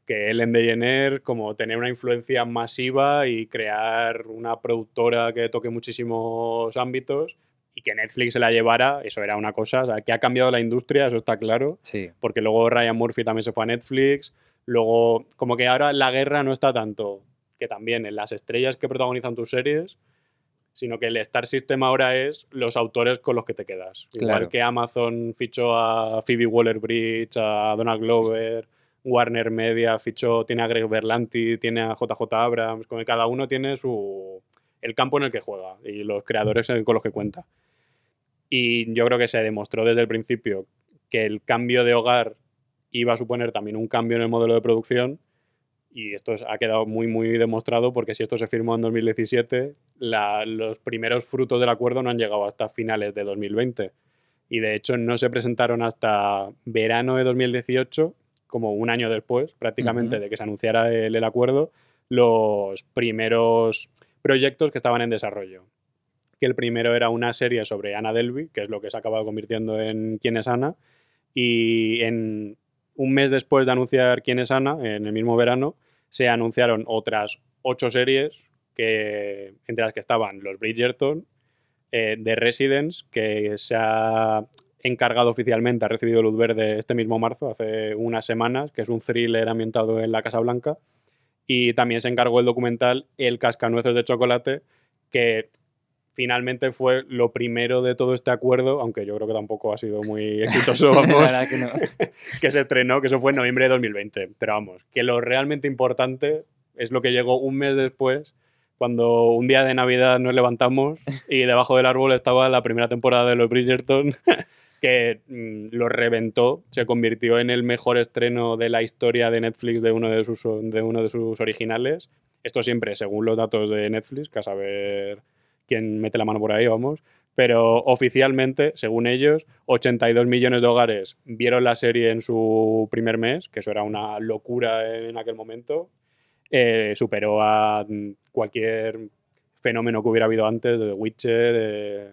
que Ellen DeGeneres, como tener una influencia masiva y crear una productora que toque muchísimos ámbitos y que Netflix se la llevara, eso era una cosa. O sea, que ha cambiado la industria, eso está claro Sí. porque luego Ryan Murphy también se fue a Netflix, luego como que ahora la guerra no está tanto que también en las estrellas que protagonizan tus series, sino que el Star System ahora es los autores con los que te quedas. Igual Claro. que Amazon fichó a Phoebe Waller-Bridge, a Donald Glover, Warner Media fichó, tiene a Greg Berlanti, tiene a JJ Abrams, como cada uno tiene su el campo en el que juega y los creadores con los que cuenta. Y yo creo que se demostró desde el principio que el cambio de hogar iba a suponer también un cambio en el modelo de producción y esto es- ha quedado muy muy demostrado porque si esto se firmó en 2017, la- los primeros frutos del acuerdo no han llegado hasta finales de 2020 y de hecho no se presentaron hasta verano de 2018, como un año después prácticamente de que se anunciara el, el acuerdo, los primeros proyectos que estaban en desarrollo. Que el primero era una serie sobre Ana Delvey, que es lo que se ha acabado convirtiendo en Quién es Ana, y en un mes después de anunciar Quién es Ana, en el mismo verano, se anunciaron otras ocho series, que, entre las que estaban los Bridgerton, eh, The Residence, que se ha encargado oficialmente, ha recibido luz verde este mismo marzo, hace unas semanas, que es un thriller ambientado en la Casa Blanca. Y también se encargó el documental El Cascanueces de Chocolate, que finalmente fue lo primero de todo este acuerdo, aunque yo creo que tampoco ha sido muy (laughs) exitoso, vamos, que no. (laughs) que se estrenó, que eso fue en noviembre de 2020. Pero vamos, que lo realmente importante es lo que llegó un mes después, cuando un día de Navidad nos levantamos y debajo del árbol estaba la primera temporada de los Bridgerton, (laughs) que mm, lo reventó, se convirtió en el mejor estreno de la historia de Netflix de uno de sus, de uno de sus originales. Esto siempre según los datos de Netflix, que a saber quién mete la mano por ahí, vamos. Pero oficialmente, según ellos, 82 millones de hogares vieron la serie en su primer mes, que eso era una locura en aquel momento. Eh, superó a mm, cualquier fenómeno que hubiera habido antes, de The Witcher, eh,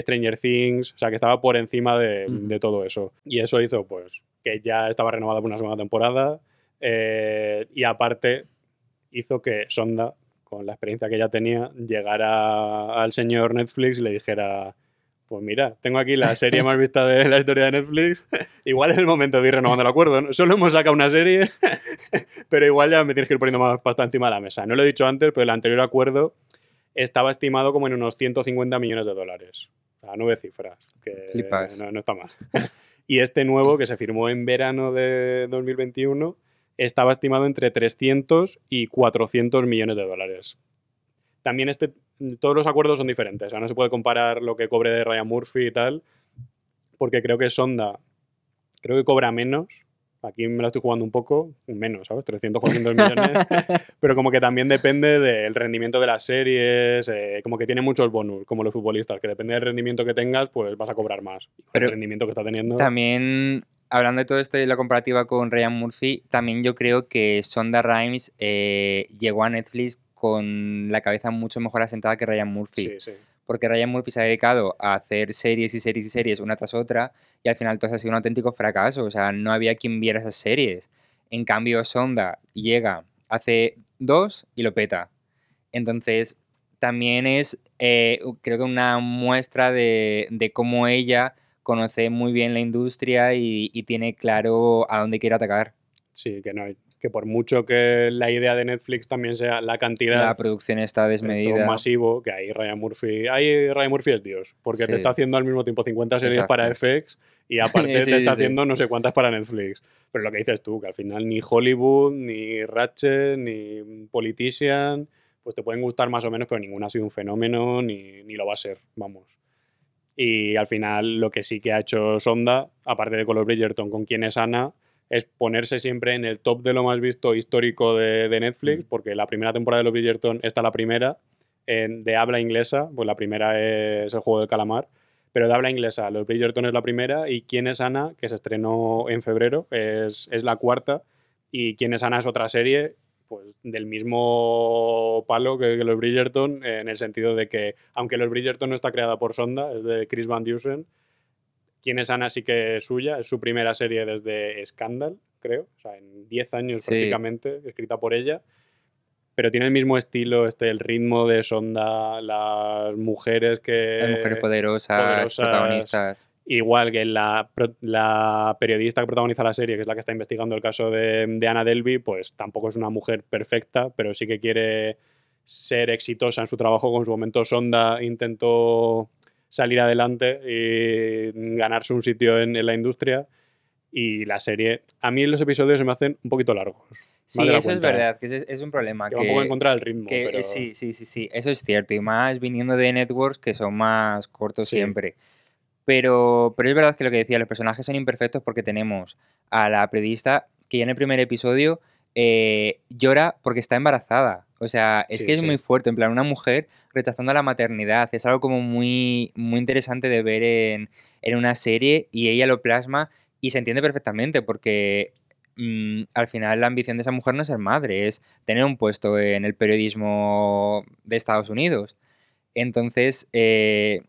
Stranger Things, o sea, que estaba por encima de, todo eso. Y eso hizo, pues, que ya estaba renovada por una segunda temporada. eh, y aparte, hizo que Sonda, con la experiencia que ya tenía, llegara al señor Netflix y le dijera, Pues mira, tengo aquí la serie (laughs) más vista de la historia de Netflix. igual es el momento de ir renovando el acuerdo. ¿no? Solo hemos sacado una serie, (laughs) pero igual ya me tienes que ir poniendo más pasta encima de la mesa. No lo he dicho antes, pero el anterior acuerdo estaba estimado como en unos 150 millones de dólares. O sea, nueve cifras. Que Flipas. no, no está mal. y este nuevo, que se firmó en verano de 2021, estaba estimado entre 300 y 400 millones de dólares. También este, todos los acuerdos son diferentes. O sea, no se puede comparar lo que cobre de Ryan Murphy y tal, porque creo que Sonda, creo que cobra menos. Aquí me la estoy jugando un poco, menos, ¿sabes? 300, 400 millones. (laughs) pero como que también depende del rendimiento de las series, eh, como que tiene muchos bonus, como los futbolistas, que depende del rendimiento que tengas, pues vas a cobrar más. Pero el rendimiento que está teniendo. También, hablando de todo esto y la comparativa con Ryan Murphy, también yo creo que Sonda Rhimes eh, llegó a Netflix con la cabeza mucho mejor asentada que Ryan Murphy. Sí, sí. Porque Ryan Murphy se ha dedicado a hacer series y series y series una tras otra y al final todo ha sido un auténtico fracaso. O sea, no había quien viera esas series. En cambio, Sonda llega, hace dos y lo peta. Entonces, también es, eh, creo que una muestra de, de cómo ella conoce muy bien la industria y, y tiene claro a dónde quiere atacar. Sí, que no que por mucho que la idea de Netflix también sea la cantidad La producción está desmedida. masivo, que ahí Ryan Murphy, ahí Ryan Murphy es Dios, porque Sí. te está haciendo al mismo tiempo 50 series para FX y (laughs) aparte Sí, te está sí. haciendo no sé cuántas para Netflix. Pero lo que dices tú, que al final ni Hollywood, ni Ratchet, ni Politician, pues te pueden gustar más o menos, pero ninguna ha sido un fenómeno ni, ni lo va a ser, vamos. Y al final lo que sí que ha hecho Sonda, aparte de con los Bridgerton, con quien es Ana, es ponerse siempre en el top de lo más visto histórico de, de Netflix, porque la primera temporada de los Bridgerton está la primera, en- de habla inglesa, pues la primera es el juego del calamar, pero de habla inglesa, los Bridgerton es la primera y quién es Ana, que se estrenó en febrero, es, es la cuarta, y quién es Ana es otra serie pues del mismo palo que, que los Bridgerton, en el sentido de que, aunque los Bridgerton no está creada por Sonda, es de Chris Van Dusen, Quién es Ana sí que es suya, es su primera serie desde Scandal, creo, o sea, en 10 años Sí. prácticamente, escrita por ella, pero tiene el mismo estilo, este, el ritmo de Sonda, las mujeres que... Las mujeres poderosas, poderosas, protagonistas. Igual que la, periodista que protagoniza la serie, que es la que está investigando el caso de, de Anna Delvey, pues tampoco es una mujer perfecta, pero sí que quiere ser exitosa en su trabajo. Con su momento Sonda intentó salir adelante y ganarse un sitio en, en la industria. Y la serie, a mí los episodios se me hacen un poquito largos. Sí, eso es cuenta. verdad, que es, es un problema. Que va un poco en contra del ritmo. que, pero... sí, sí, sí, sí, eso es cierto. Y más viniendo de networks que son más cortos Sí. siempre. Pero, pero es verdad que lo que decía, los personajes son imperfectos porque tenemos a la periodista que ya en el primer episodio eh, llora porque está embarazada. O sea, es Sí, que es sí. muy fuerte. En plan, una mujer rechazando la maternidad. Es algo como muy, muy interesante de ver en, en una serie y ella lo plasma y se entiende perfectamente porque mm, al final la ambición de esa mujer no es ser madre, es tener un puesto en el periodismo de Estados Unidos. Entonces, eh,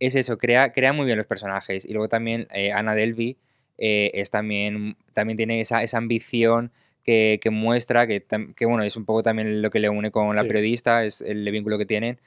es eso, crea, crea muy bien los personajes. Y luego también eh, Anna Delvey eh, es también, también tiene esa, esa ambición que, que muestra, que, que bueno, es un poco también lo que le une con la Sí. periodista, es el vínculo que tienen,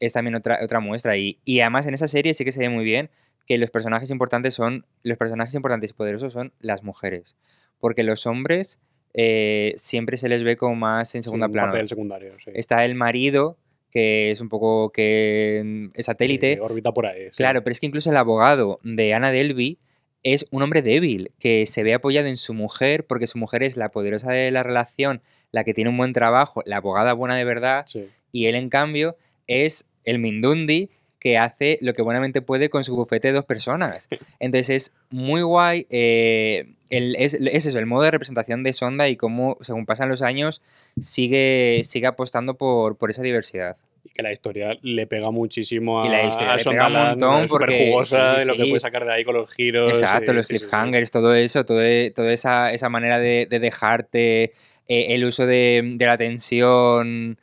es también otra, otra muestra. Y, y además en esa serie sí que se ve muy bien que los personajes importantes son, los personajes importantes y poderosos son las mujeres. Porque los hombres eh, siempre se les ve como más en Sí, segunda un plano. papel secundario. Sí. Está el marido, que es un poco que mm, es satélite. Sí, orbita por ahí. sí. Claro, pero es que incluso el abogado de Anna Delvey es un hombre débil, que se ve apoyado en su mujer, porque su mujer es la poderosa de la relación, la que tiene un buen trabajo, la abogada buena de verdad, Sí. y él en cambio es el Mindundi que hace lo que buenamente puede con su bufete de dos personas. (laughs) Entonces es muy guay, eh, el- es, es eso, el modo de representación de Sonda y cómo según pasan los años sigue, sigue apostando por, por esa diversidad. Y que la historia le pega muchísimo a, Y la historia a le pega un montón porque- jugosa sí, sí, de lo que puede sacar de ahí con los giros. Exacto, y- los cliffhangers, todo eso, todo, e- toda esa, esa manera de, de dejarte, eh, el uso de, de la tensión,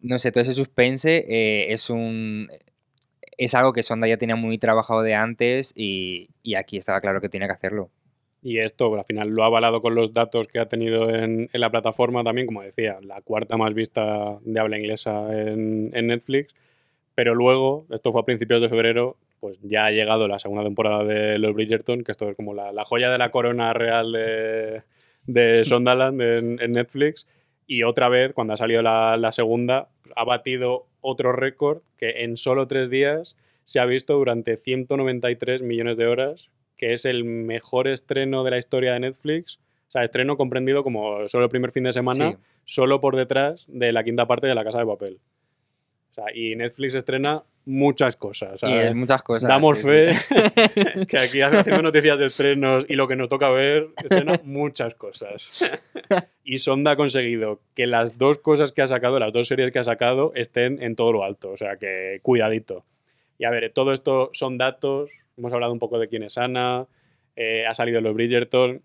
no sé, todo ese suspense eh, es un es algo que Sonda ya tenía muy trabajado de antes y, y aquí estaba claro que tenía que hacerlo. Y esto al final lo ha avalado con los datos que ha tenido en, en la plataforma también, como decía, la cuarta más vista de habla inglesa en, en Netflix. Pero luego, esto fue a principios de febrero, pues ya ha llegado la segunda temporada de Los Bridgerton, que esto es como la, la joya de la corona real de, de Sondaland en, en Netflix. Y otra vez, cuando ha salido la, la segunda, ha batido otro récord que en solo tres días se ha visto durante 193 millones de horas, que es el mejor estreno de la historia de Netflix. O sea, estreno comprendido como solo el primer fin de semana, Sí. solo por detrás de la quinta parte de La Casa de Papel. O sea, y Netflix estrena muchas cosas. ¿sabes? es muchas cosas. Damos sí, fe sí. (laughs) que aquí haciendo noticias de estrenos y lo que nos toca ver, estrena muchas cosas. (laughs) Y Sonda ha conseguido que las dos cosas que ha sacado, las dos series que ha sacado, estén en todo lo alto. O sea que cuidadito. Y a ver, todo esto son datos. Hemos hablado un poco de quién es Ana. eh, ha salido los Bridgerton.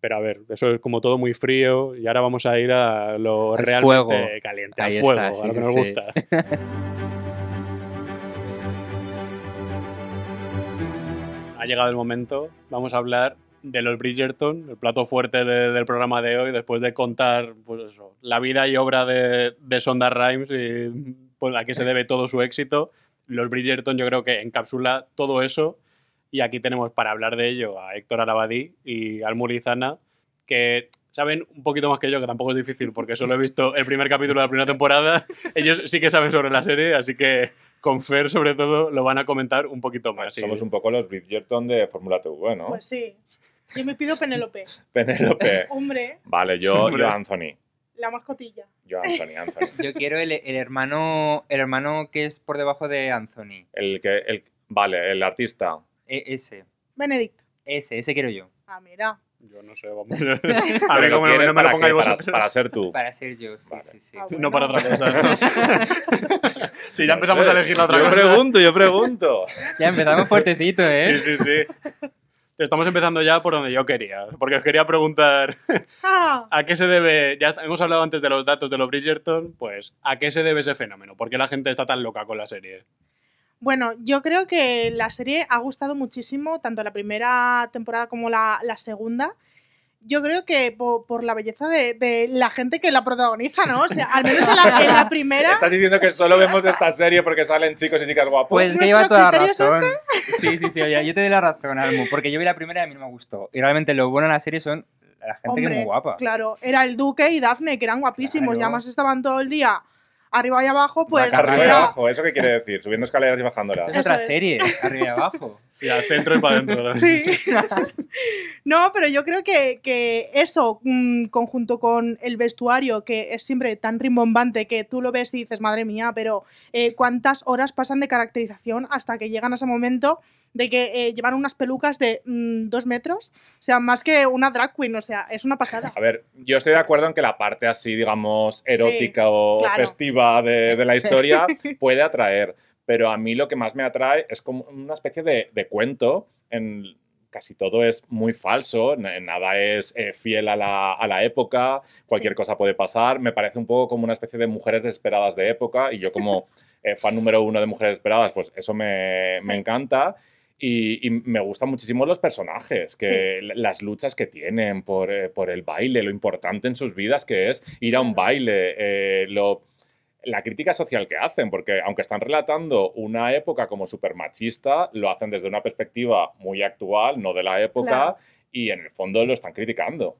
Pero a ver, eso es como todo muy frío. Y ahora vamos a ir a lo Al realmente fuego. caliente, Ahí al fuego, está, a lo que nos sí. gusta. (laughs) ha llegado el momento. Vamos a hablar de los Bridgerton, el plato fuerte de- del programa de hoy, después de contar pues eso, la vida y obra de, de Sonda Rhimes y pues, a qué se debe todo su éxito. Los Bridgerton yo creo que encapsula todo eso y aquí tenemos para hablar de ello a Héctor Arabadí y al Murizana, que saben un poquito más que yo, que tampoco es difícil porque solo he visto el primer capítulo de la primera temporada. (laughs) Ellos sí que saben sobre la serie, así que con Fer sobre todo lo van a comentar un poquito más. sí. Somos un poco los Bridgerton de Fórmula TV, ¿no? Pues sí. Yo me pido Penélope. (laughs) Penélope. (laughs) Hombre, Vale, yo, Hombre. yo Anthony. La mascotilla. Yo Anthony, Anthony. (laughs) Yo quiero el, el hermano el hermano que es por debajo de Anthony. El que, el, vale, el artista. E- ese. Benedict. Ese, ese quiero yo. Ah, mira. Yo no sé, vamos. A ver cómo no, me lo para pongáis para, vosotros. para ser tú. Para ser yo, sí, Vale. sí, sí. Ah, No para otra cosa. ¿no? (laughs) si ya No empezamos sé. a elegir la otra yo cosa. pregunto, yo pregunto. Ya empezamos fuertecito, ¿eh? Sí, sí, sí. (laughs) Estamos empezando ya por donde yo quería. Porque os quería preguntar (laughs) Ah, (laughs) a qué se debe. Ya hemos hablado antes de los datos de los Bridgerton. Pues, ¿a qué se debe ese fenómeno? ¿Por qué la gente está tan loca con la serie? Bueno, yo creo que la serie ha gustado muchísimo, tanto la primera temporada como la, la segunda. Yo creo que po- por, la belleza de, de la gente que la protagoniza, ¿no? O sea, al menos en la, en la primera. Estás diciendo que solo vemos esta serie porque salen chicos y chicas guapos. Pues que ¿Nuestro lleva toda la razón. Sí, sí, sí, oye, yo te doy la razón, Almu, porque yo vi la primera y a mí no me gustó. Y realmente lo bueno de la serie son la gente que es muy guapa. Claro, era el Duque y Daphne, que eran guapísimos, y Claro. además estaban todo el día arriba y abajo, pues. Arriba y abajo, ¿eso qué quiere decir? Subiendo escaleras y bajándolas. Es otra serie, arriba y abajo. (laughs) Sí, al centro y para adentro. Sí. (laughs) no, pero yo creo que, que eso, mm, conjunto con el vestuario, que es siempre tan rimbombante que tú lo ves y dices, madre mía, pero eh, ¿cuántas horas pasan de caracterización hasta que llegan a ese momento de que eh, llevan unas pelucas de mm, dos metros? O sea, más que una drag queen, o sea, es una pasada. A ver, yo estoy de acuerdo en que la parte así, digamos, erótica o claro. festiva de, de la (laughs) historia puede atraer, pero a mí lo que más me atrae es como una especie de, de cuento. En, casi todo es muy falso, nada es eh, fiel a la, a la época, cualquier Sí. cosa puede pasar. Me parece un poco como una especie de mujeres desesperadas de época y yo como eh, fan número uno de Mujeres Desesperadas, pues eso me, me Sí. encanta. Y, y me gustan muchísimo los personajes, que l- las luchas que tienen por, eh, por el baile, lo importante en sus vidas que es ir a un baile, eh, lo, la crítica social que hacen, porque aunque están relatando una época como súper machista, lo hacen desde una perspectiva muy actual, no de la época, Claro. y en el fondo lo están criticando.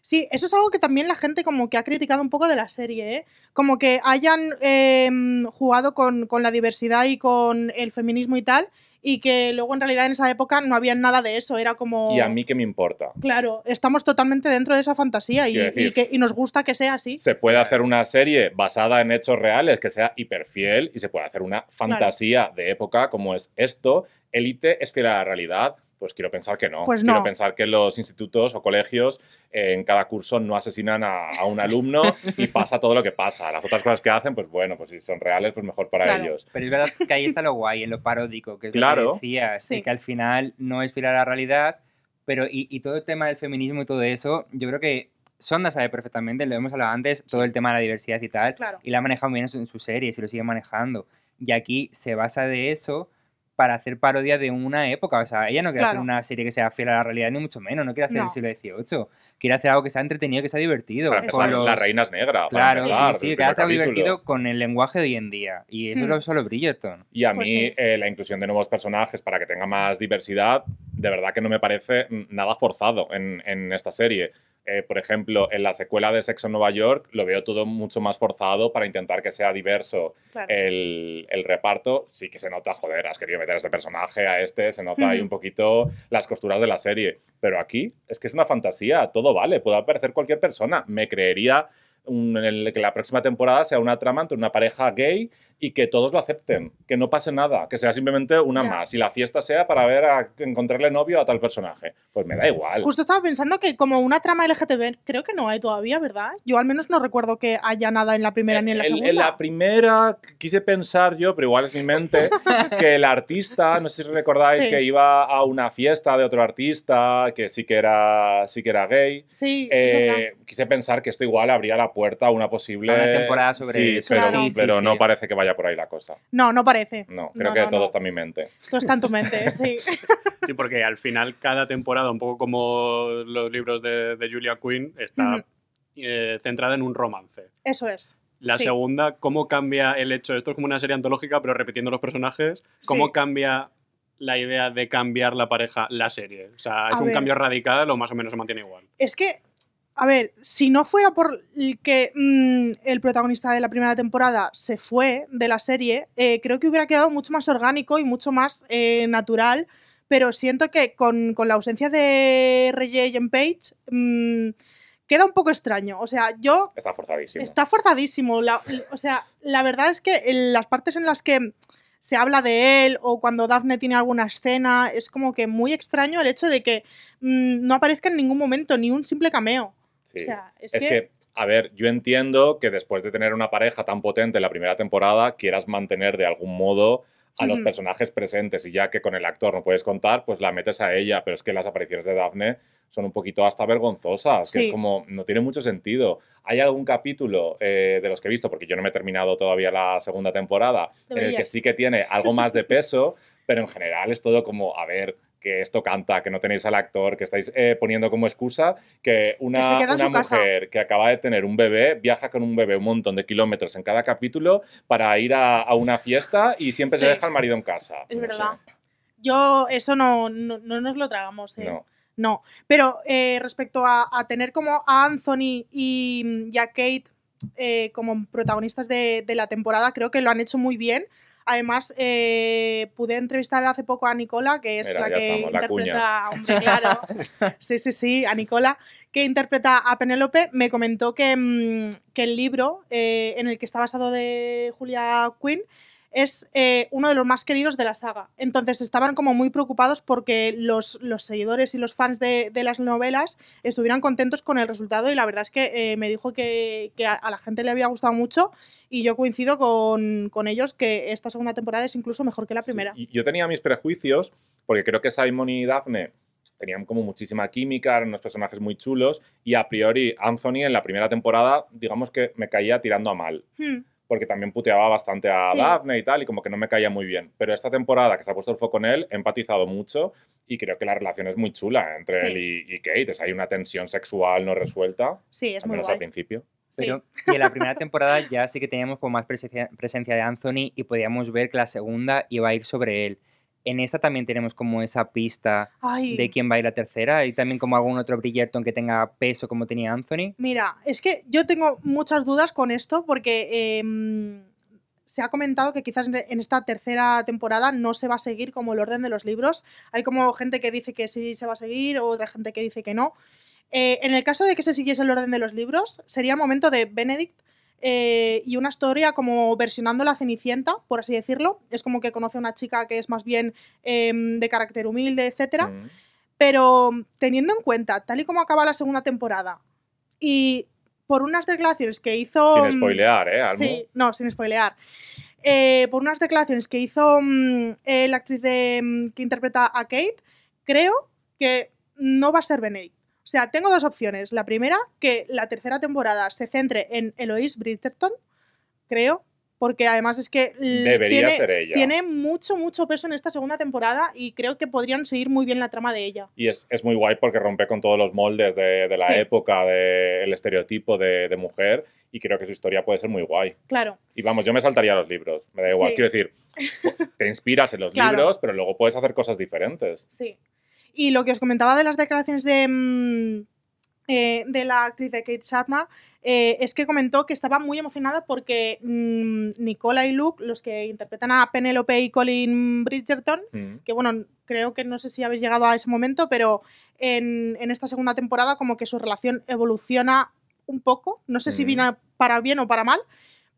Sí, eso es algo que también la gente como que ha criticado un poco de la serie, ¿eh? Como que hayan em, jugado con, con la diversidad y con el feminismo y tal, y que luego en realidad en esa época no había nada de eso, era como... Y a mí qué me importa. Claro, estamos totalmente dentro de esa fantasía y, decir- y que, y nos gusta que sea así. Se puede hacer una serie basada en hechos reales que sea hiperfiel y se puede hacer una fantasía de época como es esto. Élite es fiel a la realidad. Pues quiero pensar que no. Pues quiero no. pensar que los institutos o colegios eh, en cada curso no asesinan a, a un alumno (laughs) y pasa todo lo que pasa. Las otras cosas que hacen, pues bueno, pues si son reales, pues mejor para Claro. ellos. Pero es verdad que ahí está lo guay, en lo paródico, que es lo Claro. que decías, Sí. y que al final no es fiel a la realidad, pero y, y todo el tema del feminismo y todo eso, yo creo que Sonda sabe perfectamente, lo hemos hablado antes, todo el tema de la diversidad y tal, Claro. y la ha manejado muy bien en su- en sus series y lo sigue manejando. Y aquí se basa de eso para hacer parodia de una época. O sea, ella no quiere hacer Claro. una serie que sea fiel a la realidad, ni mucho menos. No quiere hacer No. el siglo XVIII. Quiere hacer algo que sea entretenido, que sea divertido. Para empezar, los- La reina es negra. para Claro, empezar, sí, sí, que hace algo divertido con el lenguaje de hoy en día. Y eso Mm. es lo solo Bridgerton. Y a mí Pues sí. eh, la inclusión de nuevos personajes para que tenga más diversidad, de verdad que no me parece nada forzado en, en esta serie. Eh, por ejemplo, en la secuela de Sexo en Nueva York lo veo todo mucho más forzado para intentar que sea diverso Claro. el, el reparto. Sí que se nota, joder, has querido meter a este personaje, a este, se nota ahí un poquito las costuras de la serie. Pero aquí es que es una fantasía, todo vale, puede aparecer cualquier persona. Me creería un- en el que la próxima temporada sea una trama entre una pareja gay y que todos lo acepten, que no pase nada, que sea simplemente una más y la fiesta sea para ver a encontrarle novio a tal personaje. Pues me da igual. Justo estaba pensando que como una trama LGTB, creo que no hay todavía, ¿verdad? Yo al menos no recuerdo que haya nada en la primera ni en la El- segunda. la primera quise pensar yo, pero igual es mi mente, (laughs) que el artista, no sé si recordáis Sí. que iba a una fiesta de otro artista, que sí que era, sí que era gay. Sí. Eh, quise pensar que esto igual abría la puerta a una posible A una temporada sobre sí, eso. pero, Claro. Sí, sí, pero sí. no parece que vaya por ahí la cosa. No, no parece. No, creo No, que no, todo no. está en mi mente. Todo está en tu mente, (laughs) sí. (laughs) Sí, porque al final cada temporada, un poco como los libros de, de Julia Quinn, está eh, centrada en un romance. Eso es. La Sí. segunda, ¿cómo cambia el hecho? Esto es como una serie antológica, pero repitiendo los personajes. ¿Cómo Sí. cambia la idea de cambiar la pareja la serie? O sea, ¿es A un ver. cambio radical o más o menos se mantiene igual? Es que, a ver, si no fuera por el que mm, el protagonista de la primera temporada se fue de la serie, eh, creo que hubiera quedado mucho más orgánico y mucho más eh, natural. Pero siento que con, con la ausencia de Reggie y Page mm, queda un poco extraño. O sea, yo Está forzadísimo. Está forzadísimo. la- o sea, la verdad es que en las partes en las que se habla de él o cuando Daphne tiene alguna escena, es como que muy extraño el hecho de que mm, no aparezca en ningún momento ni un simple cameo. Sí. O sea, es, Es que, que, a ver, yo entiendo que después de tener una pareja tan potente en la primera temporada, quieras mantener de algún modo a los personajes presentes y ya que con el actor no puedes contar, pues la metes a ella, pero es que las apariciones de Daphne son un poquito hasta vergonzosas, que es como, no tiene mucho sentido. ¿Hay algún capítulo eh, de los que he visto, porque yo no me he terminado todavía la segunda temporada, en el que sí que tiene algo más de peso, pero en general es todo como, a ver, que esto canta, que no tenéis al actor, que estáis eh, poniendo como excusa que una, Que casa. mujer que acaba de tener un bebé viaja con un bebé un montón de kilómetros en cada capítulo para ir a, a una fiesta y siempre se deja al marido en casa. es No verdad. sé, Yo eso no, no, no nos lo tragamos. ¿eh? no. No, pero eh, respecto a, a tener como a Anthony y, y a Kate eh, como protagonistas de, de la temporada, creo que lo han hecho muy bien. Además, eh, pude entrevistar hace poco a Nicola, que es Mira, la que estamos, la interpreta, hombre, claro, (laughs) sí, sí, sí, a Nicola, que interpreta a Penélope, me comentó que, mm, que el libro eh, en el que está basado de Julia Quinn es eh, uno de los más queridos de la saga. Entonces estaban como muy preocupados porque los, los seguidores y los fans de, de las novelas estuvieran contentos con el resultado y la verdad es que eh, me dijo que, que a, la gente le había gustado mucho y yo coincido con, con ellos que esta segunda temporada es incluso mejor que la primera. Yo tenía mis prejuicios, porque creo que Simon y Daphne tenían como muchísima química, eran unos personajes muy chulos, y a priori Anthony en la primera temporada, digamos que me caía tirando a mal. Hmm, porque también puteaba bastante a Sí. Daphne y tal, y como que no me caía muy bien. Pero esta temporada que se ha puesto el foco en él, he empatizado mucho y creo que la relación es muy chula entre Sí. él y, y Kate. Es, hay una tensión sexual no resuelta, sí, es al muy menos al guay. principio. Pero y en la primera temporada ya sí que teníamos como más presencia, presencia de Anthony y podíamos ver que la segunda iba a ir sobre él. En esta también tenemos como esa pista Ay. de quién va a ir la tercera y también como algún otro Bridgerton que tenga peso como tenía Anthony. Mira, es que yo tengo muchas dudas con esto porque em, se ha comentado que quizás en en esta tercera temporada no se va a seguir como el orden de los libros. Hay como gente que dice que sí se va a seguir, otra gente que dice que no. Eh, en el caso de que se siguiese el orden de los libros, sería el momento de Benedict eh, y una historia como versionando la Cenicienta, por así decirlo. Es como que conoce a una chica que es más bien em, de carácter humilde. Mm. Pero teniendo en cuenta, tal y como acaba la segunda temporada, y por unas declaraciones que hizo. Sin mm, spoilear, ¿eh, Almo? Sí, no, sin spoilear. Eh, por unas declaraciones que hizo mm, eh, la actriz de, mm, que interpreta a Kate, creo que no va a ser Benedict. O sea, tengo dos opciones. La primera, que la tercera temporada se centre en Eloise Bridgerton, creo, porque además es que Debería tiene, ser ella. tiene mucho, mucho peso en esta segunda temporada y creo que podrían seguir muy bien la trama de ella. Y es, es muy guay porque rompe con todos los moldes de, de la Sí. época, del estereotipo de, de mujer, y creo que su historia puede ser muy guay. Claro, Y vamos, yo me saltaría los libros, me da igual. Sí. Quiero decir, (laughs) te inspiras en los Claro. libros, pero luego puedes hacer cosas diferentes. sí. Y lo que os comentaba de las declaraciones de, mm, eh, de la actriz de Kate Sharma eh, es que comentó que estaba muy emocionada porque mm, Nicola y Luke, los que interpretan a Penelope y Colin Bridgerton, Mm. que bueno, creo que no sé si habéis llegado a ese momento, pero en, en esta segunda temporada como que su relación evoluciona un poco, no sé si viene para bien o para mal,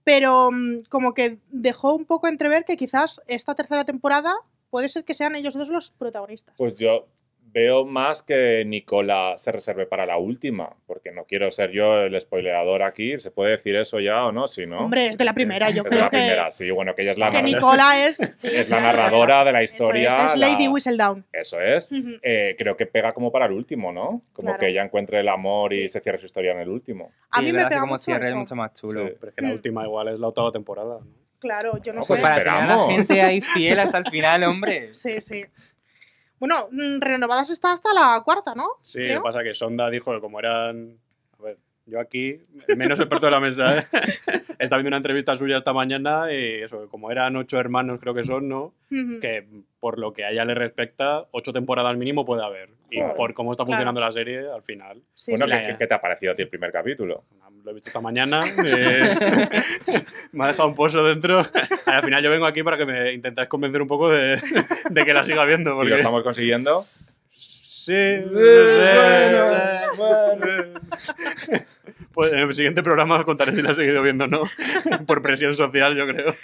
pero como que dejó un poco entrever que quizás esta tercera temporada puede ser que sean ellos dos los protagonistas. Pues yo veo más que Nicola se reserve para la última, porque no quiero ser yo el spoileador aquí. ¿Se puede decir eso ya o no? Si no. Hombre, es de la primera, yo es de creo la que, primera, sí. Bueno, que ella es la, que Nicola es, (laughs) sí, es la narradora de la eso historia. es, es Lady la- Whistledown. Eso es. Ujú. Eh, creo que pega como para el último, ¿no? Como Claro. que ella encuentre el amor y Sí. se cierre su historia en el último. A Sí, mí es me pega como mucho cierre es eso. mucho más chulo. Sí. Pero es que la Mm. última igual es la octava temporada. ¿no? Claro, yo no, No, sé. pues Para tener a la esperamos. gente ahí fiel hasta el final, hombre. Sí, sí. Bueno, mm, renovadas está hasta la cuarta, ¿no? Sí, Creo. lo que pasa es que Sonda dijo que como eran... A ver, yo aquí, el menos experto de la mesa, ¿eh? (laughs) Estaba viendo una entrevista suya esta mañana y eso, como eran ocho hermanos creo que son, ¿no? Que por lo que a ella le respecta, ocho temporadas mínimo puede haber. Y Claro. por cómo está Claro. funcionando la serie, al final... Sí, bueno, sí, ¿qué, sí. qué- qué te ha parecido a ti el primer capítulo? Lo he visto esta mañana. eh, (laughs) me ha dejado un poso dentro. Al final yo vengo aquí para que me intentáis convencer un poco de, de que la siga viendo. ¿Y lo Porque... estamos consiguiendo? Sí, no sé. bueno. Pues en el siguiente programa os contaré si la he seguido viendo o no. Por presión social, yo creo.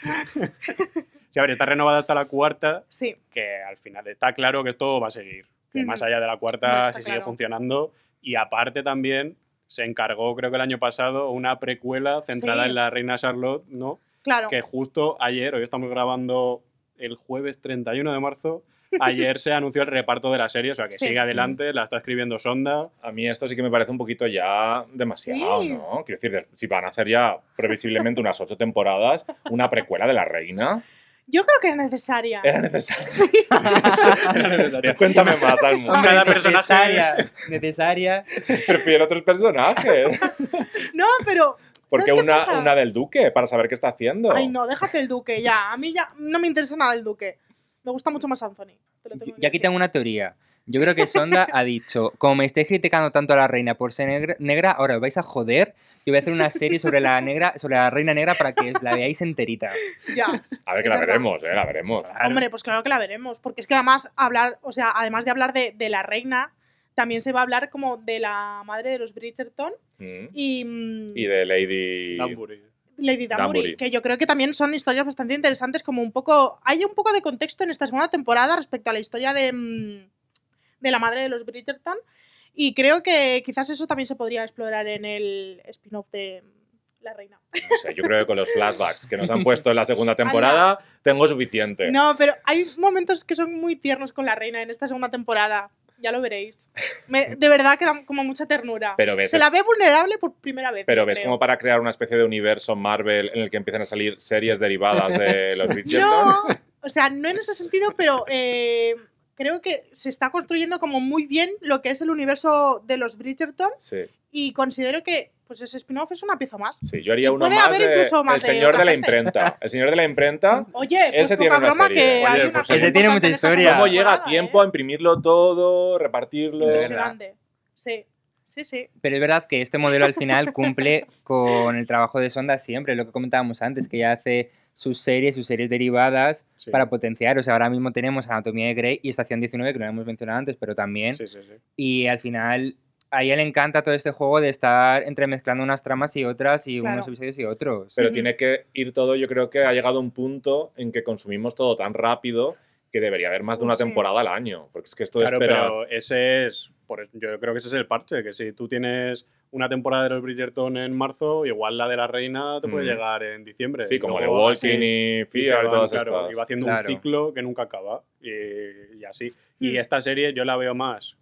Sí, a ver, está renovada hasta la cuarta, Sí, que al final está claro que esto va a seguir. Que más allá de la cuarta, está si sigue claro. funcionando. Y aparte también se encargó, creo que el año pasado, una precuela centrada Sí. en la reina Charlotte, ¿no? claro. que justo ayer, hoy estamos grabando el jueves 31 de marzo, (laughs) ayer se anunció el reparto de la serie, o sea que Sí. sigue adelante, la está escribiendo Sonda. A mí esto sí que me parece un poquito ya demasiado, Sí. ¿no? Quiero decir, de- si van a hacer ya previsiblemente unas ocho temporadas, una precuela de la reina, Yo creo que es necesaria. era necesario. (laughs) Era necesario. Cuéntame más. Hombre, Cada personaje- Necesaria. necesaria. Prefiero otros personajes. No, pero. Porque ¿sabes qué una, una del duque, para saber qué está haciendo. Ay, no, déjate el duque ya. A mí ya no me interesa nada el duque. Me gusta mucho más Anthony. te lo tengo aquí tengo una teoría. Yo creo que Sonda ha dicho, como me estáis criticando tanto a la reina por ser negra, negra, ahora os vais a joder. Yo voy a hacer una serie sobre la negra, sobre la reina negra para que la veáis enterita. Ya. A ver, que la verdad. veremos, ¿eh? La veremos. Hombre, pues claro que la veremos. Porque es que además hablar, o sea, además de hablar de, de la reina, también se va a hablar como de la madre de los Bridgerton Mm. y, Y de Lady... Danbury. Lady Danbury, Danbury. que yo creo que también son historias bastante interesantes, como un poco... Hay un poco de contexto en esta segunda temporada respecto a la historia de, mm, de la madre de los Bridgerton y creo que quizás eso también se podría explorar en el spin-off de mm, La Reina. No sé, yo creo que con los flashbacks que nos han puesto en la segunda (laughs) temporada tengo suficiente. No, pero hay momentos que son muy tiernos con La Reina en esta segunda temporada. Ya lo veréis. Me- de verdad que da como mucha ternura. Pero ves, Se la ve vulnerable por primera vez. pero ves creo. como para crear una especie de universo Marvel en el que empiezan a salir series derivadas de (laughs) los Bridgerton. No, o sea, no en ese sentido, pero eh, creo que se está construyendo como muy bien lo que es el universo de los Bridgerton Sí, y considero que pues ese spin-off es una pieza más. sí, yo haría uno Puede más haber de incluso más El de Señor de la gente. imprenta. El Señor de la imprenta. (laughs) Oye, pues Ese tiene una broma serie. que Oye, hay pues una ese tiene mucha historia. ¿Cómo llega a tiempo a ¿eh? imprimirlo todo, repartirlo? Impresionante. Sí, sí, sí. Pero es verdad que este modelo al final cumple (laughs) con el trabajo de Sonda siempre, lo que comentábamos antes, que ella hace sus series, sus series derivadas Sí. para potenciar. O sea, ahora mismo tenemos Anatomía de Grey y Estación 19, que no lo hemos mencionado antes, pero también. Sí, sí, sí. Y al final a ella le encanta todo este juego de estar entremezclando unas tramas y otras y Claro. unos episodios y otros. Pero tiene que ir todo, yo creo que ha llegado un punto en que consumimos todo tan rápido que debería haber más de una sí. temporada al año. Porque es que esto de Claro, esperar... pero ese es. Por- yo creo que ese es el parche, que si tú tienes una temporada de los Bridgerton en marzo, igual la de la reina te puede Mm. llegar en diciembre. Sí, Y como The luego Walking así- y y Fear y van, todas claro, estas. Y va haciendo Claro. un ciclo que nunca acaba. Y, y así. Y Mm. esta serie yo la veo más.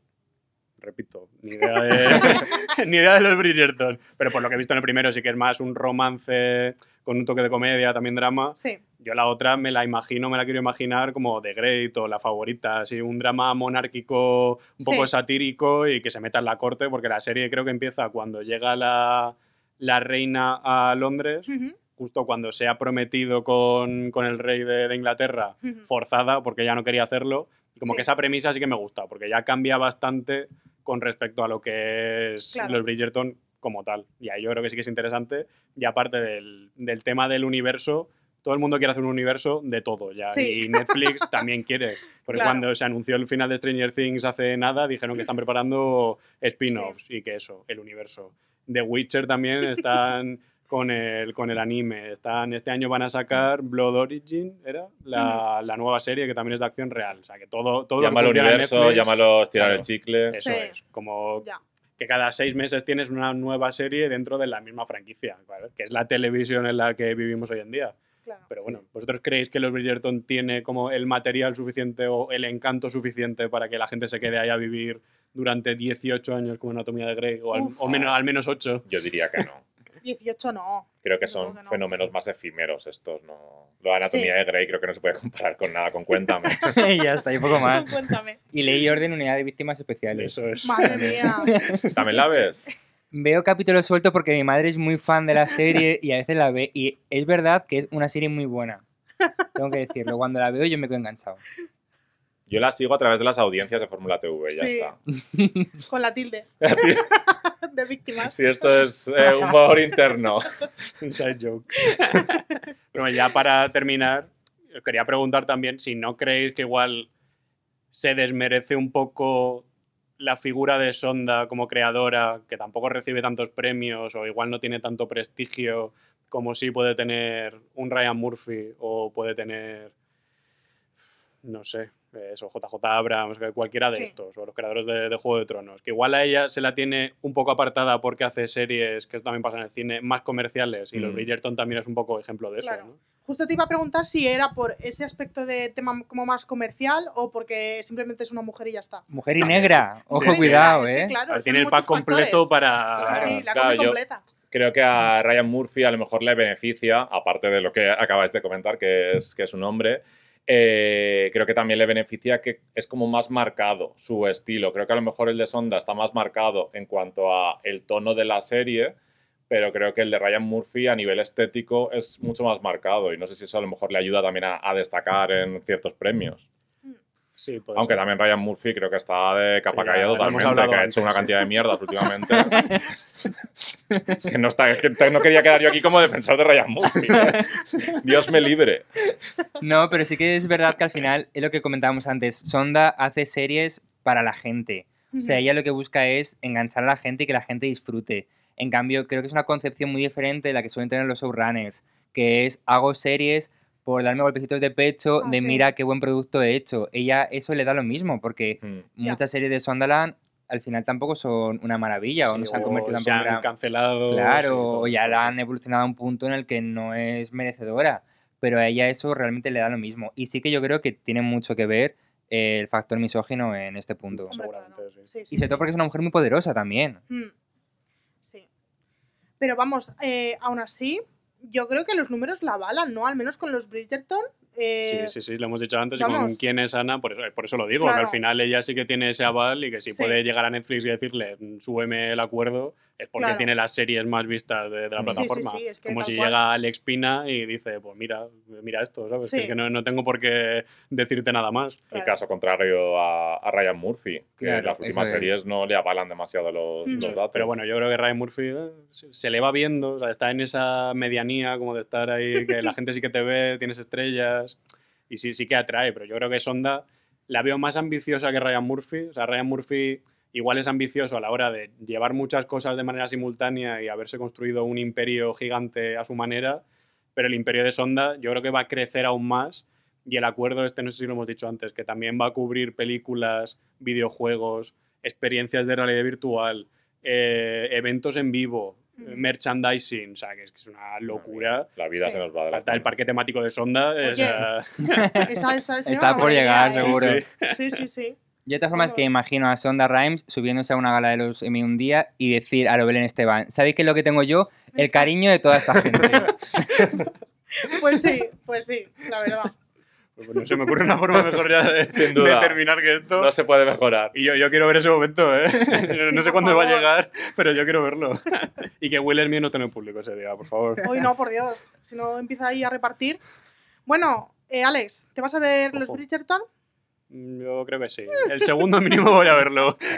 Repito, ni idea, de, (laughs) ni idea de los Bridgerton. Pero por lo que he visto en el primero, sí que es más un romance con un toque de comedia, también drama. Sí. Yo la otra me la imagino, me la quiero imaginar como The Great o La Favorita, así un drama monárquico un poco Sí. satírico y que se meta en la corte, porque la serie creo que empieza cuando llega la, la reina a Londres, Ujú, justo cuando se ha prometido con, con el rey de, de Inglaterra, ujú. forzada, porque ella no quería hacerlo. Y como Sí. que esa premisa sí que me gusta, porque ya cambia bastante con respecto a lo que es Claro. los Bridgerton como tal. Y ahí yo creo que sí que es interesante. Y aparte del, del tema del universo, todo el mundo quiere hacer un universo de todo ya. Sí. Y Netflix (laughs) también quiere. Porque Claro. cuando se anunció el final de Stranger Things hace nada, dijeron que están preparando spin-offs y que eso, el universo. The Witcher también (laughs) están con el, con el anime. Están, este año van a sacar Blood Origin, ¿era? La, la nueva serie que también es de acción real. O sea, que todo, todo lo que Llámalo funciona en universo, Netflix, llámalo estirar el Claro. chicle. Eso Sí. es. Como Ya. que cada seis meses tienes una nueva serie dentro de la misma franquicia, ¿vale? que es la televisión en la que vivimos hoy en día. Claro. Pero bueno, ¿vosotros creéis que los Bridgerton tiene como el material suficiente o el encanto suficiente para que la gente se quede ahí a vivir durante 18 años como Anatomía de Grey? O, al, Uf. o menos, al menos 8. Yo diría que no. (laughs) 18 no. Creo que son creo que no. fenómenos más efímeros estos. ¿no? Lo de Anatomía Sí. de Grey creo que no se puede comparar con nada, con Cuéntame. (laughs) y ya está, y poco más. Cuéntame. Y ley y orden, unidad de víctimas especiales. Eso es. Madre mía. (laughs) ¿También la ves? Veo capítulos sueltos porque mi madre es muy fan de la (laughs) serie y a veces la ve. Y es verdad que es una serie muy buena. Tengo que decirlo. Cuando la veo yo me quedo enganchado. Yo la sigo a través de las audiencias de Fórmula TV, ya Sí. está. (laughs) Con la tilde. (laughs) de víctimas. Si esto es eh, humor interno. Inside joke. Bueno, ya para terminar, os quería preguntar también si no creéis que igual se desmerece un poco la figura de Sonda como creadora, que tampoco recibe tantos premios o igual no tiene tanto prestigio como sí puede tener un Ryan Murphy o puede tener, no sé, eso, JJ Abrams, que cualquiera de Sí. estos, o los creadores de, de Juego de Tronos. Que igual a ella se la tiene un poco apartada porque hace series, que también pasa en el cine, más comerciales, y los Mm. Bridgerton también es un poco ejemplo de eso, Claro. ¿no? Justo te iba a preguntar si era por ese aspecto de tema como más comercial o porque simplemente es una mujer y ya está. Mujer y negra. Ojo, Sí, sí. cuidado, Es que, ¿eh? claro, tiene el pack completo factores. para... Sí, sí, Ah, la claro, come yo- completa. Creo que a Ryan Murphy a lo mejor le beneficia, aparte de lo que acabáis de comentar, que es, que es un hombre, eh, creo que también le beneficia que es como más marcado su estilo. Creo que a lo mejor el de Sonda está más marcado en cuanto a el tono de la serie, pero creo que el de Ryan Murphy a nivel estético es mucho más marcado y no sé si eso a lo mejor le ayuda también a, a destacar en ciertos premios. Sí, puede Aunque ser. también Ryan Murphy creo que está de capa Sí, caída totalmente, que ha hecho una sí. cantidad de mierdas últimamente. (laughs) que no, está, que te- no quería quedar yo aquí como defensor de Ryan Murphy. ¿eh? Dios me libre. No, pero sí que es verdad que al final es lo que comentábamos antes. Sonda hace series para la gente. O sea, ella lo que busca es enganchar a la gente y que la gente disfrute. En cambio, creo que es una concepción muy diferente de la que suelen tener los showrunners, que es hago series por darme golpecitos de pecho, Ah, de sí. mira qué buen producto he hecho. Ella eso le da lo mismo, porque Mm. Muchas series de Sondaland al final tampoco son una maravilla o no se han convertido en han gran- cancelado. Claro, o ya la han evolucionado a un punto en el que no es merecedora. Pero a ella eso realmente le da lo mismo. Y sí que yo creo que tiene mucho que ver el factor misógino en este punto. Hombre, seguramente, claro. sí. Sí, sí, Y sobre sí. todo porque es una mujer muy poderosa también. Mm. Sí. Pero vamos, eh, aún así, yo creo que los números la avalan, ¿no? Al menos con los Bridgerton. eh, Sí, sí, sí, lo hemos dicho antes. Y con quién es Ana, por eso, por eso lo digo, Claro. que al final ella sí que tiene ese aval y que si Sí. puede llegar a Netflix y decirle, "Mm, súbeme el acuerdo, es porque Claro. tiene las series más vistas de, de la Sí, sí, plataforma. sí, es que Como si cual. llega Alex Pina y dice, pues mira, mira esto, ¿sabes? Que Sí. es que no, no tengo por qué decirte nada más. El Claro. caso contrario a, a Ryan Murphy, que Claro, las últimas es. series no le avalan demasiado los, Ujú. los datos. Pero bueno, yo creo que Ryan Murphy eh, se, se le va viendo, o sea, está en esa medianía como de estar ahí, que la gente sí que te ve, tienes estrellas y sí, sí que atrae, pero yo creo que Sonda la veo más ambiciosa que Ryan Murphy. O sea, Ryan Murphy igual es ambicioso a la hora de llevar muchas cosas de manera simultánea y haberse construido un imperio gigante a su manera, pero el imperio de Sonda yo creo que va a crecer aún más y el acuerdo este, no sé si lo hemos dicho antes, que también va a cubrir películas, videojuegos, experiencias de realidad virtual, eh, eventos en vivo, Ujú. merchandising, o sea, que es, una locura. La vida Sí. se nos va de Falta el parque temático de Sonda. Oye. (laughs) Esa, Está por llegar, idea, ¿eh? seguro. sí. Sí, sí, sí. Yo de todas formas que imagino a Sonda Rhimes subiéndose a una gala de los Emmy un día y decir a lo Belén Esteban, ¿sabéis qué es lo que tengo yo? El cariño de toda esta gente. (laughs) Pues sí, pues sí, la verdad. Pues no se me ocurre una forma mejor ya de, (laughs) Sin duda. de terminar que esto. No se puede mejorar. Y yo, yo quiero ver ese momento, ¿eh? (laughs) no sé cuándo va a llegar, pero yo quiero verlo. y que Will Smith no el público ese día, por favor. Hoy no, por Dios. Si no empieza ahí a repartir. Bueno, eh, Alex, ¿te vas a ver los. Bridgerton? Mm, Yo creo que sí. El segundo (laughs) mínimo voy a verlo. (laughs)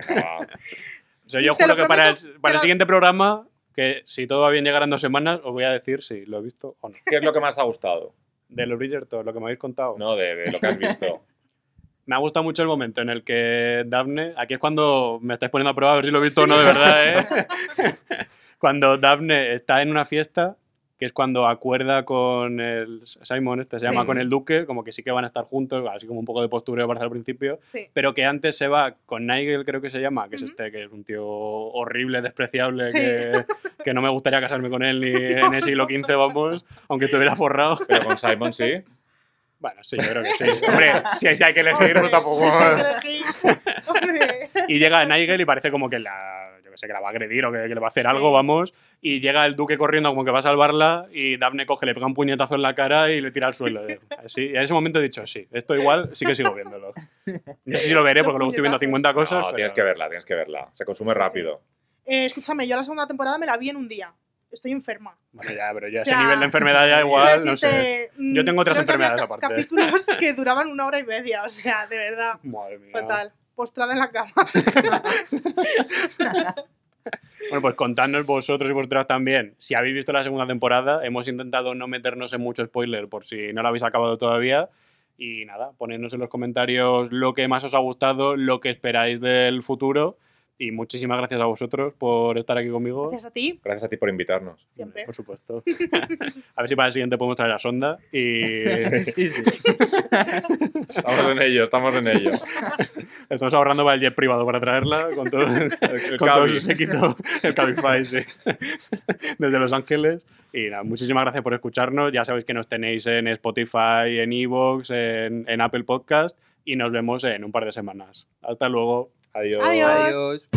O sea, yo juro que para el, para el siguiente programa, que si todo va bien llegarán dos semanas, os voy a decir si lo he visto o no. ¿Qué es lo que más te ha gustado? De los Bridgerton, lo que me habéis contado. No, de, de lo que has visto. (laughs) Me ha gustado mucho el momento en el que Daphne, aquí es cuando me estáis poniendo a prueba a ver si lo he visto o no de verdad, ¿eh? cuando Daphne está en una fiesta, que es cuando acuerda con el Simon, este se Sí. llama con el duque, como que sí que van a estar juntos, así como un poco de postureo para al principio, Sí. pero que antes se va con Nigel, creo que se llama, que es Ujú. este, que es un tío horrible, despreciable, Sí. que, (laughs) que no me gustaría casarme con él ni en el siglo XV, vamos, aunque estuviera forrado. Pero con Simon sí. Bueno, sí, yo creo que sí. Hombre, si hay, si hay que elegir, pues tampoco... Sí, hay que elegir. (laughs) Hombre. Y llega Nigel y parece como que la, yo que sé, que la va a agredir o que, que le va a hacer Sí. algo, vamos. Y llega el duque corriendo como que va a salvarla y Daphne coge, le pega un puñetazo en la cara y le tira al suelo. Así, y en ese momento he dicho, sí, esto igual sí que sigo viéndolo. (laughs) No sé si lo veré porque luego estoy viendo 50 cosas. No, pero- tienes que verla, tienes que verla. Se consume Sí, sí. rápido. Eh, escúchame, yo la segunda temporada me la vi en un día. Estoy enferma. Bueno, ya, pero ya O ese sea, nivel de enfermedad ya (laughs) igual, Quiero no sé. decirte, mm, Yo tengo otras enfermedades aparte. Capítulos que duraban una hora y media, o sea, de verdad. Madre mía. Fatal. Postrada en la cama. (laughs) Bueno, pues contadnos vosotros y vosotras también. Si habéis visto la segunda temporada, hemos intentado no meternos en mucho spoiler por si no la habéis acabado todavía. Y nada, ponednos en los comentarios lo que más os ha gustado, lo que esperáis del futuro. Y muchísimas gracias a vosotros por estar aquí conmigo. Gracias a ti, Gracias a ti por invitarnos. siempre. Por supuesto. (laughs) a ver si para el siguiente podemos traer a Sonda. Y Sí, sí. (laughs) Estamos en ello, estamos en ello. estamos ahorrando para el jet privado para traerla con todo, El (laughs) con todo su séquito, el Cabify, sí. Desde Los Ángeles. Y nada, muchísimas gracias por escucharnos. Ya sabéis que nos tenéis en Spotify, en Evox, en, en Apple Podcast. Y nos vemos en un par de semanas. Hasta luego. Adiós. Adiós. Adiós.